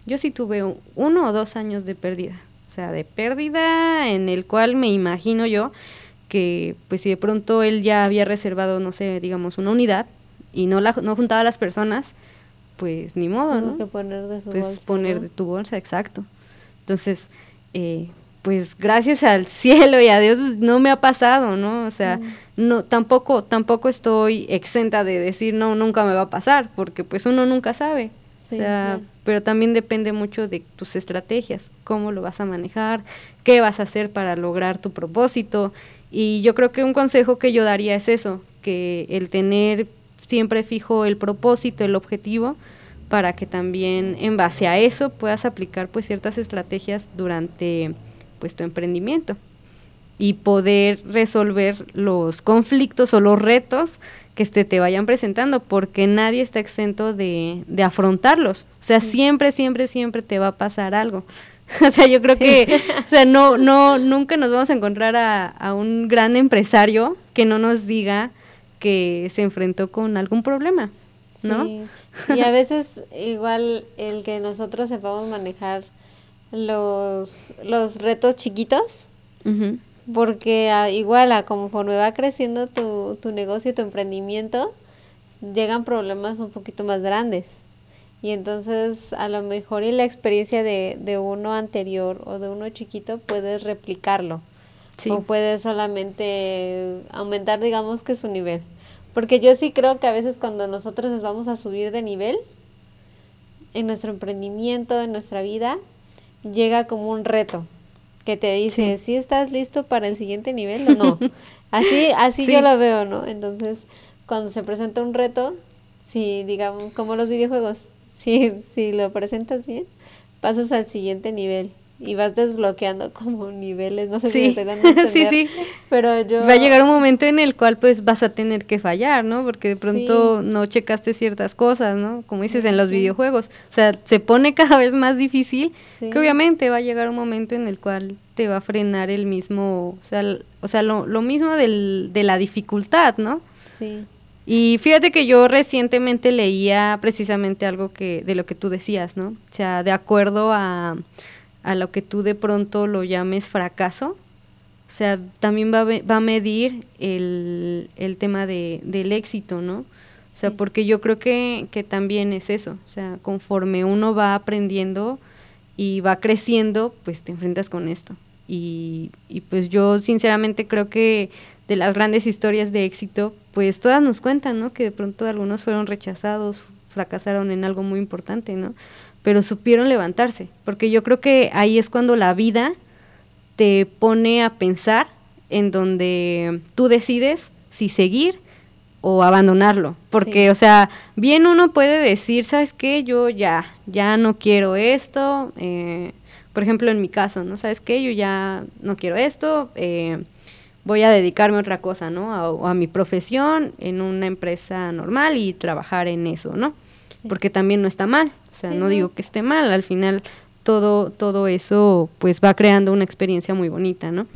yo sí tuve uno o dos años de pérdida, o sea, de pérdida en el cual me imagino yo que pues si de pronto él ya había reservado, no sé, digamos, una unidad y no, la, no juntaba a las personas, pues ni modo, ¿no? que poner de su pues bolsa, poner ¿no? de tu bolsa, exacto. Entonces, eh, pues gracias al *laughs* cielo y a Dios pues, no me ha pasado, ¿no? O sea, Mm. no tampoco tampoco estoy exenta de decir no nunca me va a pasar, porque pues uno nunca sabe. Sí, o sea, claro. pero también depende mucho de tus estrategias, cómo lo vas a manejar, qué vas a hacer para lograr tu propósito. Y yo creo que un consejo que yo daría es eso, que el tener siempre fijo el propósito, el objetivo, para que también en base a eso puedas aplicar pues ciertas estrategias durante pues tu emprendimiento y poder resolver los conflictos o los retos que este, te vayan presentando, porque nadie está exento de, de afrontarlos. O sea, siempre, siempre, siempre te va a pasar algo. *laughs* o sea, yo creo que, o sea, no, no, nunca nos vamos a encontrar a, a un gran empresario que no nos diga que se enfrentó con algún problema, ¿no? Sí. Y a veces igual el que nosotros sepamos manejar los, los retos chiquitos, porque a- igual a conforme va creciendo tu, tu negocio, tu emprendimiento, llegan problemas un poquito más grandes. Y entonces a lo mejor y la experiencia de, de uno anterior o de uno chiquito puedes replicarlo. Sí. O puedes solamente aumentar, digamos que su nivel. Porque yo sí creo que a veces cuando nosotros nos vamos a subir de nivel en nuestro emprendimiento, en nuestra vida, llega como un reto que te dice, si estás listo para el siguiente nivel o no? *laughs* así así Sí. yo lo veo, ¿no? Entonces, cuando se presenta un reto, si digamos como los videojuegos, *laughs* si si lo presentas bien, pasas al siguiente nivel y vas desbloqueando *laughs* como niveles, no sé si me Sí, estoy dando a *laughs* sí, entender, sí. pero yo Va a llegar un momento en el cual pues vas a tener que fallar, ¿no? Porque de pronto Sí. no checaste ciertas cosas, ¿no? Como dices en los sí. videojuegos. O sea, se pone *laughs* cada vez más difícil Sí. que obviamente va a llegar un momento en el cual te va a frenar el mismo, o sea, o sea lo, lo mismo del, de la dificultad, ¿no? sí. Y fíjate que yo recientemente leía precisamente algo que de lo que tú decías, ¿no? O sea, de acuerdo a, a lo que tú de pronto lo llames fracaso, o sea, también va va a medir el, el tema de, del éxito, ¿no? O sea, Sí. porque yo creo que, que también es eso, o sea, conforme uno va aprendiendo y va creciendo, pues te enfrentas con esto. Y, y pues yo sinceramente creo que de las grandes historias de éxito, pues todas nos cuentan, ¿no? Que de pronto algunos fueron rechazados, fracasaron en algo muy importante, ¿no? Pero supieron levantarse, porque yo creo que ahí es cuando la vida te pone a pensar en donde tú decides si seguir o abandonarlo. Porque, Sí. o sea, bien uno puede decir, ¿sabes qué? Yo ya, ya no quiero esto. eh, por ejemplo, en mi caso, ¿no? ¿Sabes qué? Yo ya no quiero esto. eh, voy a dedicarme a otra cosa, ¿no? A, o a mi profesión en una empresa normal y trabajar en eso, ¿no? Sí. Porque también no está mal. O sea, Sí, no digo que esté mal. Al final, todo, todo eso, pues va creando una experiencia muy bonita, ¿no?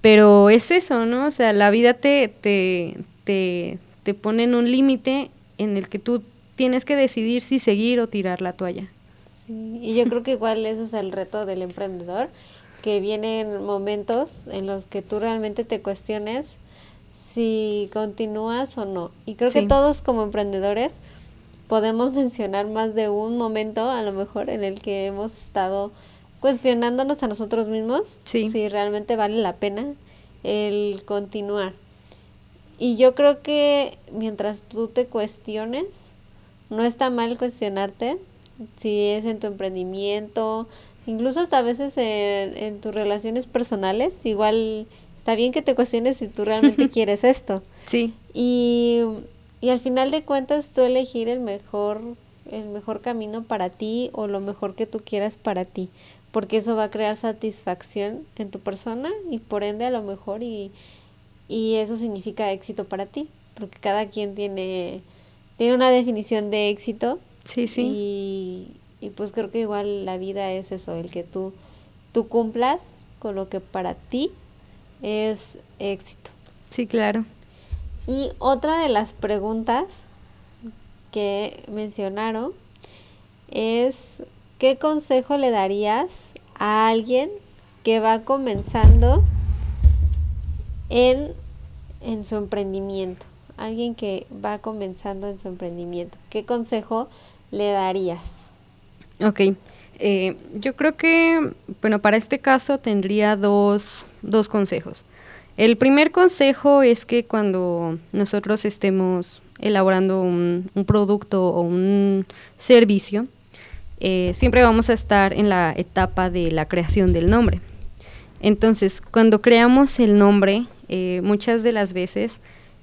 Pero es eso, ¿no? O sea, la vida te, te, te, te pone en un límite en el que tú tienes que decidir si seguir o tirar la toalla. Sí, y yo creo que igual ese es el reto del emprendedor, que vienen momentos en los que tú realmente te cuestiones si continúas o no. Y creo que todos como emprendedores podemos mencionar más de un momento, a lo mejor, en el que hemos estado cuestionándonos a nosotros mismos Sí. si realmente vale la pena el continuar. Y yo creo que mientras tú te cuestiones, no está mal cuestionarte si es en tu emprendimiento, incluso hasta a veces en, en tus relaciones personales, igual está bien que te cuestiones si tú realmente *laughs* quieres esto. Sí. Y, y al final de cuentas tú elegir el mejor, el mejor camino para ti o lo mejor que tú quieras para ti, porque eso va a crear satisfacción en tu persona y por ende a lo mejor y, y eso significa éxito para ti, porque cada quien tiene, tiene una definición de éxito. Sí, sí. Y, y pues creo que igual la vida es eso, el que tú, tú cumplas con lo que para ti es éxito. Sí, claro. Y otra de las preguntas que mencionaron es, ¿qué consejo le darías a alguien que va comenzando en, en su emprendimiento? Alguien que va comenzando en su emprendimiento. ¿Qué consejo le darías? Ok. Eh, yo creo que, bueno, para este caso tendría dos, dos consejos. El primer consejo es que cuando nosotros estemos elaborando un, un producto o un servicio, eh, siempre vamos a estar en la etapa de la creación del nombre. Entonces, cuando creamos el nombre, eh, muchas de las veces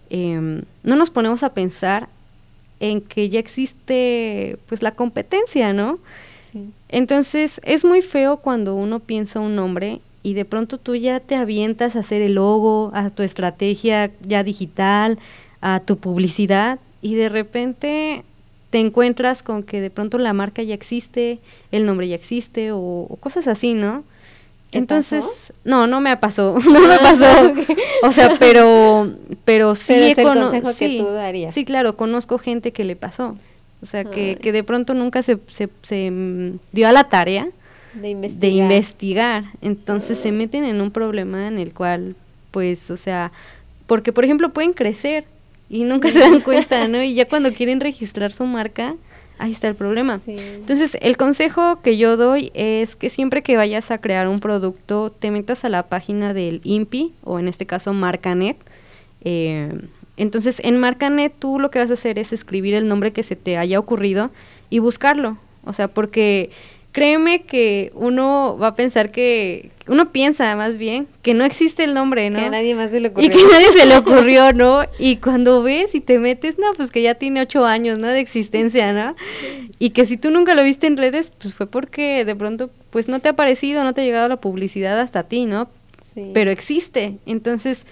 eh, no nos ponemos a pensar en que ya existe pues la competencia, ¿no? Sí. Entonces, es muy feo cuando uno piensa un nombre y de pronto tú ya te avientas a hacer el logo, a tu estrategia ya digital, a tu publicidad y de repente te encuentras con que de pronto la marca ya existe, el nombre ya existe o, o cosas así, ¿no? ¿Te Entonces, pasó? no, no me pasó, *laughs* no me pasó. *laughs* O sea, pero, pero sí, Pero es el consejo que sí, tú darías. Sí, claro, conozco gente que le pasó. O sea, que, que de pronto nunca se, se, se, mm, dio a la tarea De investigar. de investigar. Entonces se meten en un problema en el cual, pues, o sea, porque por ejemplo pueden crecer y nunca se dan cuenta, ¿no? Y ya cuando *laughs* quieren registrar su marca, ahí está el problema. Sí. Entonces, el consejo que yo doy es que siempre que vayas a crear un producto, te metas a la página del INPI, o en este caso Marcanet. Eh, entonces, en Marcanet tú lo que vas a hacer es escribir el nombre que se te haya ocurrido y buscarlo. O sea, porque créeme que uno va a pensar que, uno piensa más bien que no existe el nombre, ¿no? Que a nadie más se le Y ocurrió. que nadie se le ocurrió, ¿no? *laughs* Y cuando ves y te metes, no, pues que ya tiene ocho años, ¿no? De existencia, ¿no? Y que si tú nunca lo viste en redes, pues fue porque de pronto, pues no te ha parecido, no te ha llegado la publicidad hasta ti, ¿no? Sí. Pero existe. Entonces,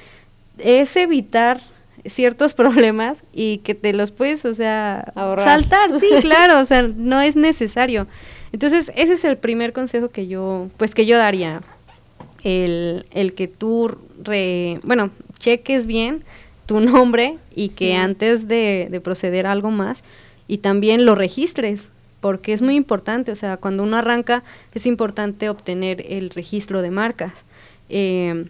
es evitar ciertos *laughs* problemas y que te los puedes, o sea, Ahorrar. saltar, sí, *laughs* claro, o sea, no es necesario. Entonces, ese es el primer consejo que yo, pues que yo daría el, el que tú, re- bueno, cheques bien tu nombre y que Sí. antes de, de proceder a algo más y también lo registres, porque es muy importante, o sea, cuando uno arranca es importante obtener el registro de marcas. Eh,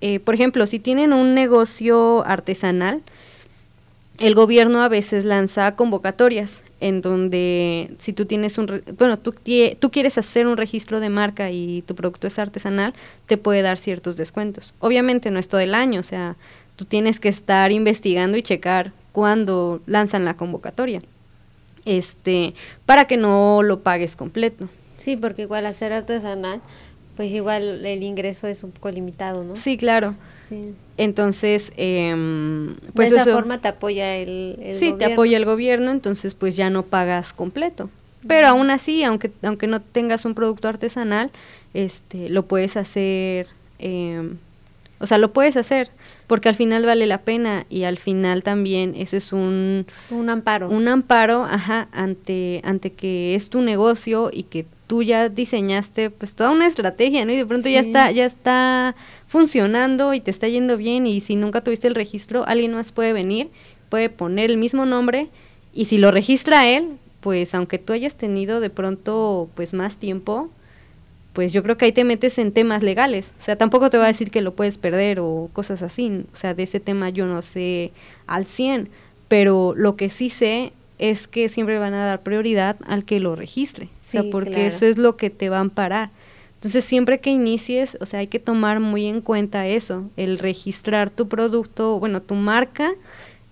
eh, por ejemplo, si tienen un negocio artesanal, el gobierno a veces lanza convocatorias en donde si tú tienes un, bueno, tú, tú quieres hacer un registro de marca y tu producto es artesanal, te puede dar ciertos descuentos. Obviamente no es todo el año, o sea, tú tienes que estar investigando y checar cuándo lanzan la convocatoria, este, para que no lo pagues completo. Sí, porque igual hacer artesanal, pues igual el ingreso es un poco limitado, ¿no? Sí, claro. Sí. Entonces, em, pues de esa eso- forma te apoya el, el sí, te gobierno. apoya el gobierno, entonces pues ya no pagas completo. Pero aún así, aunque, aunque no tengas un producto artesanal, este, lo puedes hacer, em, o sea, lo puedes hacer, porque al final vale la pena y al final también eso es un, Un amparo. un amparo, ajá, ante, ante que es tu negocio y que tú ya diseñaste pues toda una estrategia, ¿no? Y de pronto ya está, ya está funcionando y te está yendo bien y si nunca tuviste el registro, alguien más puede venir, puede poner el mismo nombre y si lo registra él, pues aunque tú hayas tenido de pronto pues más tiempo, pues yo creo que ahí te metes en temas legales. O sea, tampoco te va a decir que lo puedes perder o cosas así. O sea, de ese tema yo no sé al 100, pero lo que sí sé es que siempre van a dar prioridad al que lo registre. o sea, Sí, porque claro. eso es lo que te va a amparar. Entonces, siempre que inicies, o sea, hay que tomar muy en cuenta eso, el registrar tu producto, bueno, tu marca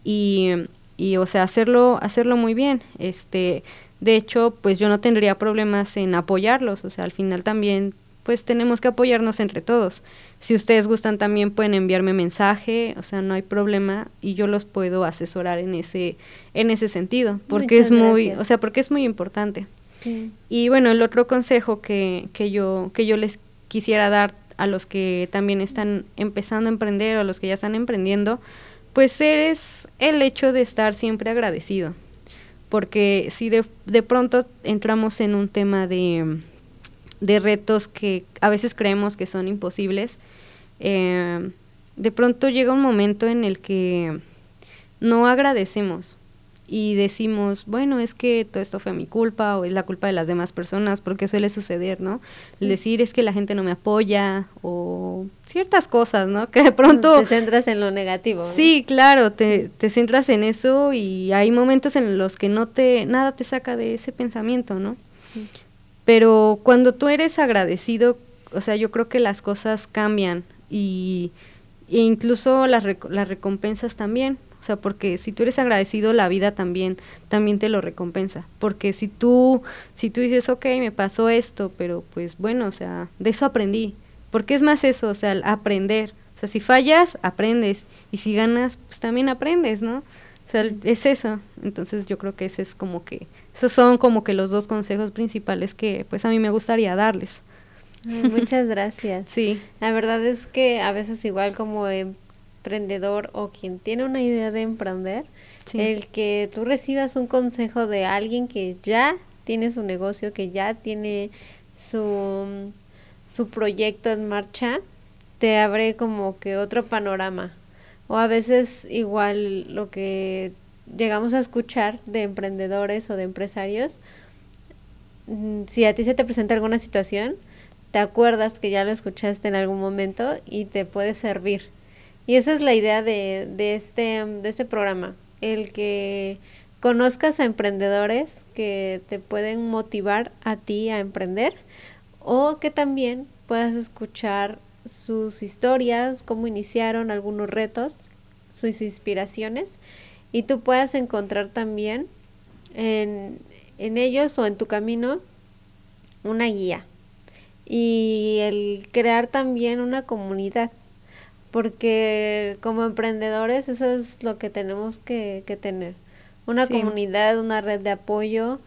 y, y o sea, hacerlo, hacerlo muy bien. Este, de hecho, pues yo no tendría problemas en apoyarlos, o sea, al final también pues tenemos que apoyarnos entre todos. Si ustedes gustan también pueden enviarme mensaje, o sea, no hay problema y yo los puedo asesorar en ese en ese sentido, porque es muy, o sea, porque es muy importante. Y bueno, el otro consejo que, que yo que yo les quisiera dar a los que también están empezando a emprender o a los que ya están emprendiendo, pues es el hecho de estar siempre agradecido. Porque si de, de pronto entramos en un tema de de retos que a veces creemos que son imposibles, eh, de pronto llega un momento en el que no agradecemos y decimos, bueno, es que todo esto fue mi culpa o es la culpa de las demás personas, porque suele suceder, ¿no? El decir es que la gente no me apoya o ciertas cosas, ¿no? *laughs* Que de pronto... Te centras en lo negativo. Sí, claro, te, te centras en eso y hay momentos en los que no te, nada te saca de ese pensamiento, ¿no? Sí. Pero cuando tú eres agradecido, o sea, yo creo que las cosas cambian y e incluso las, las recompensas también. O sea, porque si tú eres agradecido, la vida también, también te lo recompensa. Porque si tú, si tú dices, ok, me pasó esto, pero pues bueno, o sea, de eso aprendí. Porque es más eso, o sea, aprender. O sea, si fallas, aprendes. Y si ganas, pues también aprendes, ¿no? O sea, es eso. Entonces yo creo que ese es como que esos son como que los dos consejos principales que pues a mí me gustaría darles. Muchas gracias. sí. La verdad es que a veces igual como emprendedor o quien tiene una idea de emprender, el que tú recibas un consejo de alguien que ya tiene su negocio, que ya tiene su, su proyecto en marcha, te abre como que otro panorama. O a veces igual lo que llegamos a escuchar de emprendedores o de empresarios, mm, si a ti se te presenta alguna situación, te acuerdas que ya lo escuchaste en algún momento y te puede servir. Y esa es la idea de, de, este, de este programa, el que conozcas a emprendedores que te pueden motivar a ti a emprender o que también puedas escuchar sus historias, cómo iniciaron algunos retos, sus inspiraciones y tú puedas encontrar también en, en ellos o en tu camino una guía y el crear también una comunidad porque como emprendedores eso es lo que tenemos que, que tener una comunidad una red de apoyo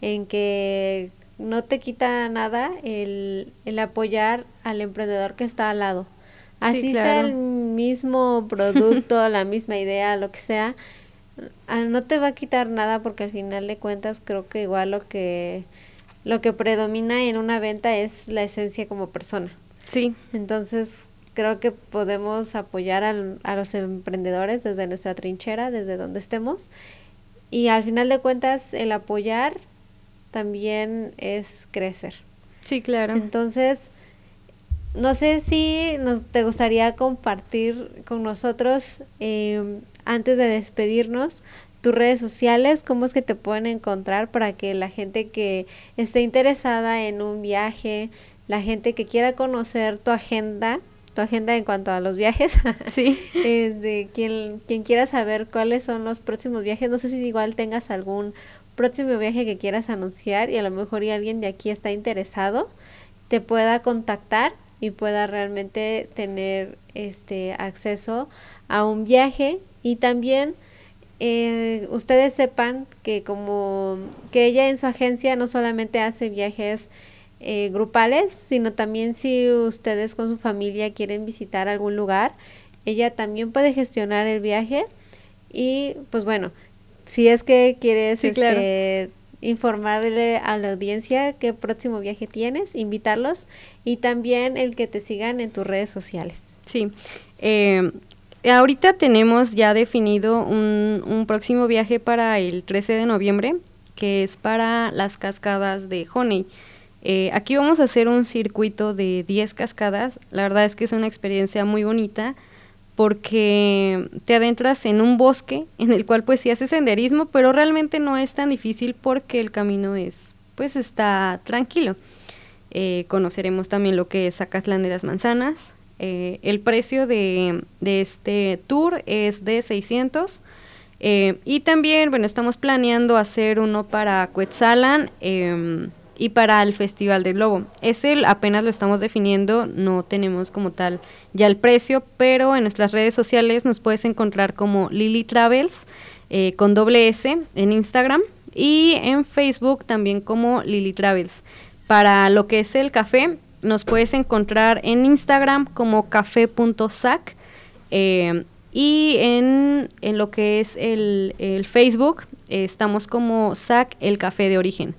en que no te quita nada el, el apoyar al emprendedor que está al lado. Así sea el mismo producto *laughs* la misma idea lo que sea no te va a quitar nada porque al final de cuentas creo que igual lo que lo que predomina en una venta es la esencia como persona. Sí. Entonces creo que podemos apoyar a los emprendedores desde nuestra trinchera, desde donde estemos. Y al final de cuentas el apoyar también es crecer. Sí, claro. Entonces, no sé si nos te gustaría compartir con nosotros eh, antes de despedirnos, tus redes sociales, cómo es que te pueden encontrar para que la gente que esté interesada en un viaje, la gente que quiera conocer tu agenda, tu agenda en cuanto a los viajes, *laughs* sí. de quien, quien quiera saber cuáles son los próximos viajes, no sé si igual tengas algún próximo viaje que quieras anunciar y a lo mejor y alguien de aquí está interesado, te pueda contactar y pueda realmente tener este acceso a un viaje y también eh, ustedes sepan que como que ella en su agencia no solamente hace viajes eh, grupales, sino también si ustedes con su familia quieren visitar algún lugar, ella también puede gestionar el viaje y pues bueno, si es que quieres este, informarle a la audiencia qué próximo viaje tienes, invitarlos y también el que te sigan en tus redes sociales. Sí, eh, ahorita tenemos ya definido un, un, próximo viaje para el 13 de noviembre, que es para las cascadas de Honey. Eh, aquí vamos a hacer un circuito de 10 cascadas. La verdad es que es una experiencia muy bonita porque te adentras en un bosque *laughs* en el cual pues sí haces senderismo, pero realmente no es tan difícil porque el camino es pues está tranquilo. Eh, conoceremos también lo que es Zacatlán de las Manzanas. Eh, el precio de, este tour es de 600. y también, bueno, estamos planeando hacer uno para Cuetzalan em, y para el Festival del Globo. Ese apenas lo estamos definiendo, no tenemos como tal ya el precio, pero en nuestras redes sociales nos puedes encontrar como Lily Travels eh, con doble S en Instagram y en Facebook también como Lily Travels. Para lo que es el café, nos puedes encontrar en Instagram como café.sac eh, y en, en, lo que es el, el Facebook eh, estamos como SAC el café de origen.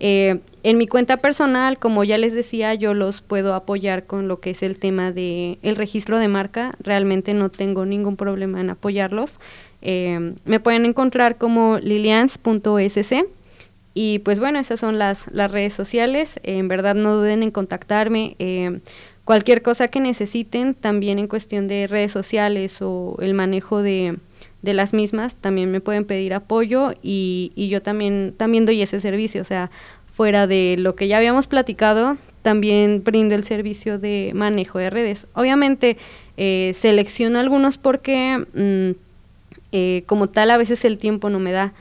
Eh, en mi cuenta personal, como ya les decía, yo los puedo apoyar con lo que es el tema de el registro de marca. Realmente no tengo ningún problema en apoyarlos. Me pueden encontrar como lilians.sc. Y pues bueno, esas son las, las redes sociales. en verdad no duden en contactarme. Eh, cualquier cosa que necesiten, también en cuestión de redes sociales o el manejo de, de las mismas, también me pueden pedir apoyo y, y yo también, también doy ese servicio, o sea, fuera de lo que ya habíamos platicado, también brindo el servicio de manejo de redes. Obviamente eh, selecciono algunos porque mm, eh, como tal a veces el tiempo no me da,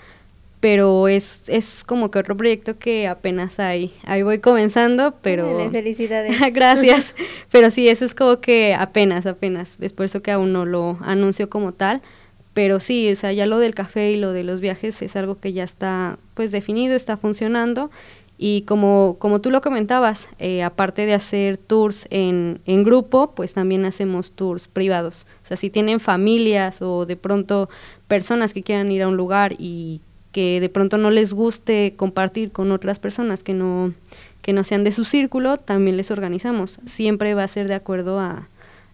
pero es, es como que otro proyecto que apenas hay. Ahí voy comenzando, pero... felicidades. *laughs* Gracias. pero sí, eso es como que apenas, apenas. Es por eso que aún no lo anuncio como tal pero sí, o sea, ya lo del café y lo de los viajes es algo que ya está pues definido, está funcionando y como, como tú lo comentabas, eh, aparte de hacer tours en, en grupo, pues también hacemos tours privados. O sea, si tienen familias o de pronto personas que quieran ir a un lugar y que de pronto no les guste compartir con otras personas que no, que no sean de su círculo, también les organizamos. Siempre va a ser de acuerdo a,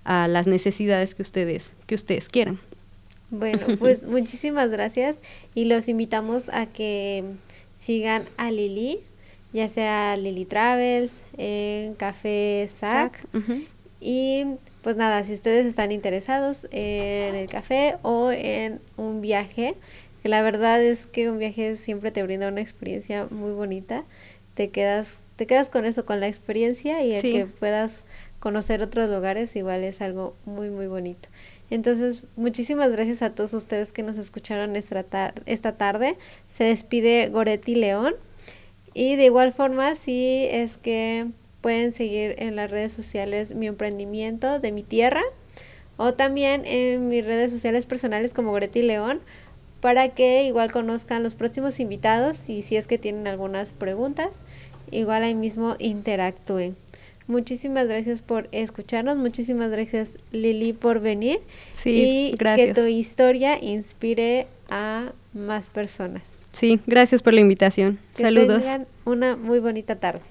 a las necesidades que ustedes, que ustedes quieran. Bueno, *laughs* pues muchísimas gracias y los invitamos a que sigan a Lili, ya sea Lili Travels, en Café Sac. Y pues nada, si ustedes están interesados en el café o en un viaje, que la verdad es que un viaje siempre te brinda una experiencia muy bonita, te quedas, te quedas con eso, con la experiencia y el que puedas conocer otros lugares igual es algo muy muy bonito. Entonces, muchísimas gracias a todos ustedes que nos escucharon esta, esta tarde. Se despide Goretti León. Y de igual forma, sí es que pueden seguir en las redes sociales mi emprendimiento de mi tierra o también en mis redes sociales personales como Goretti León para que igual conozcan los próximos invitados y si es que tienen algunas preguntas, igual ahí mismo interactúen. Muchísimas gracias por escucharnos, muchísimas gracias Lili por venir sí, y que tu historia inspire a más personas. Sí, gracias por la invitación. Que Saludos. Tengan una muy bonita tarde.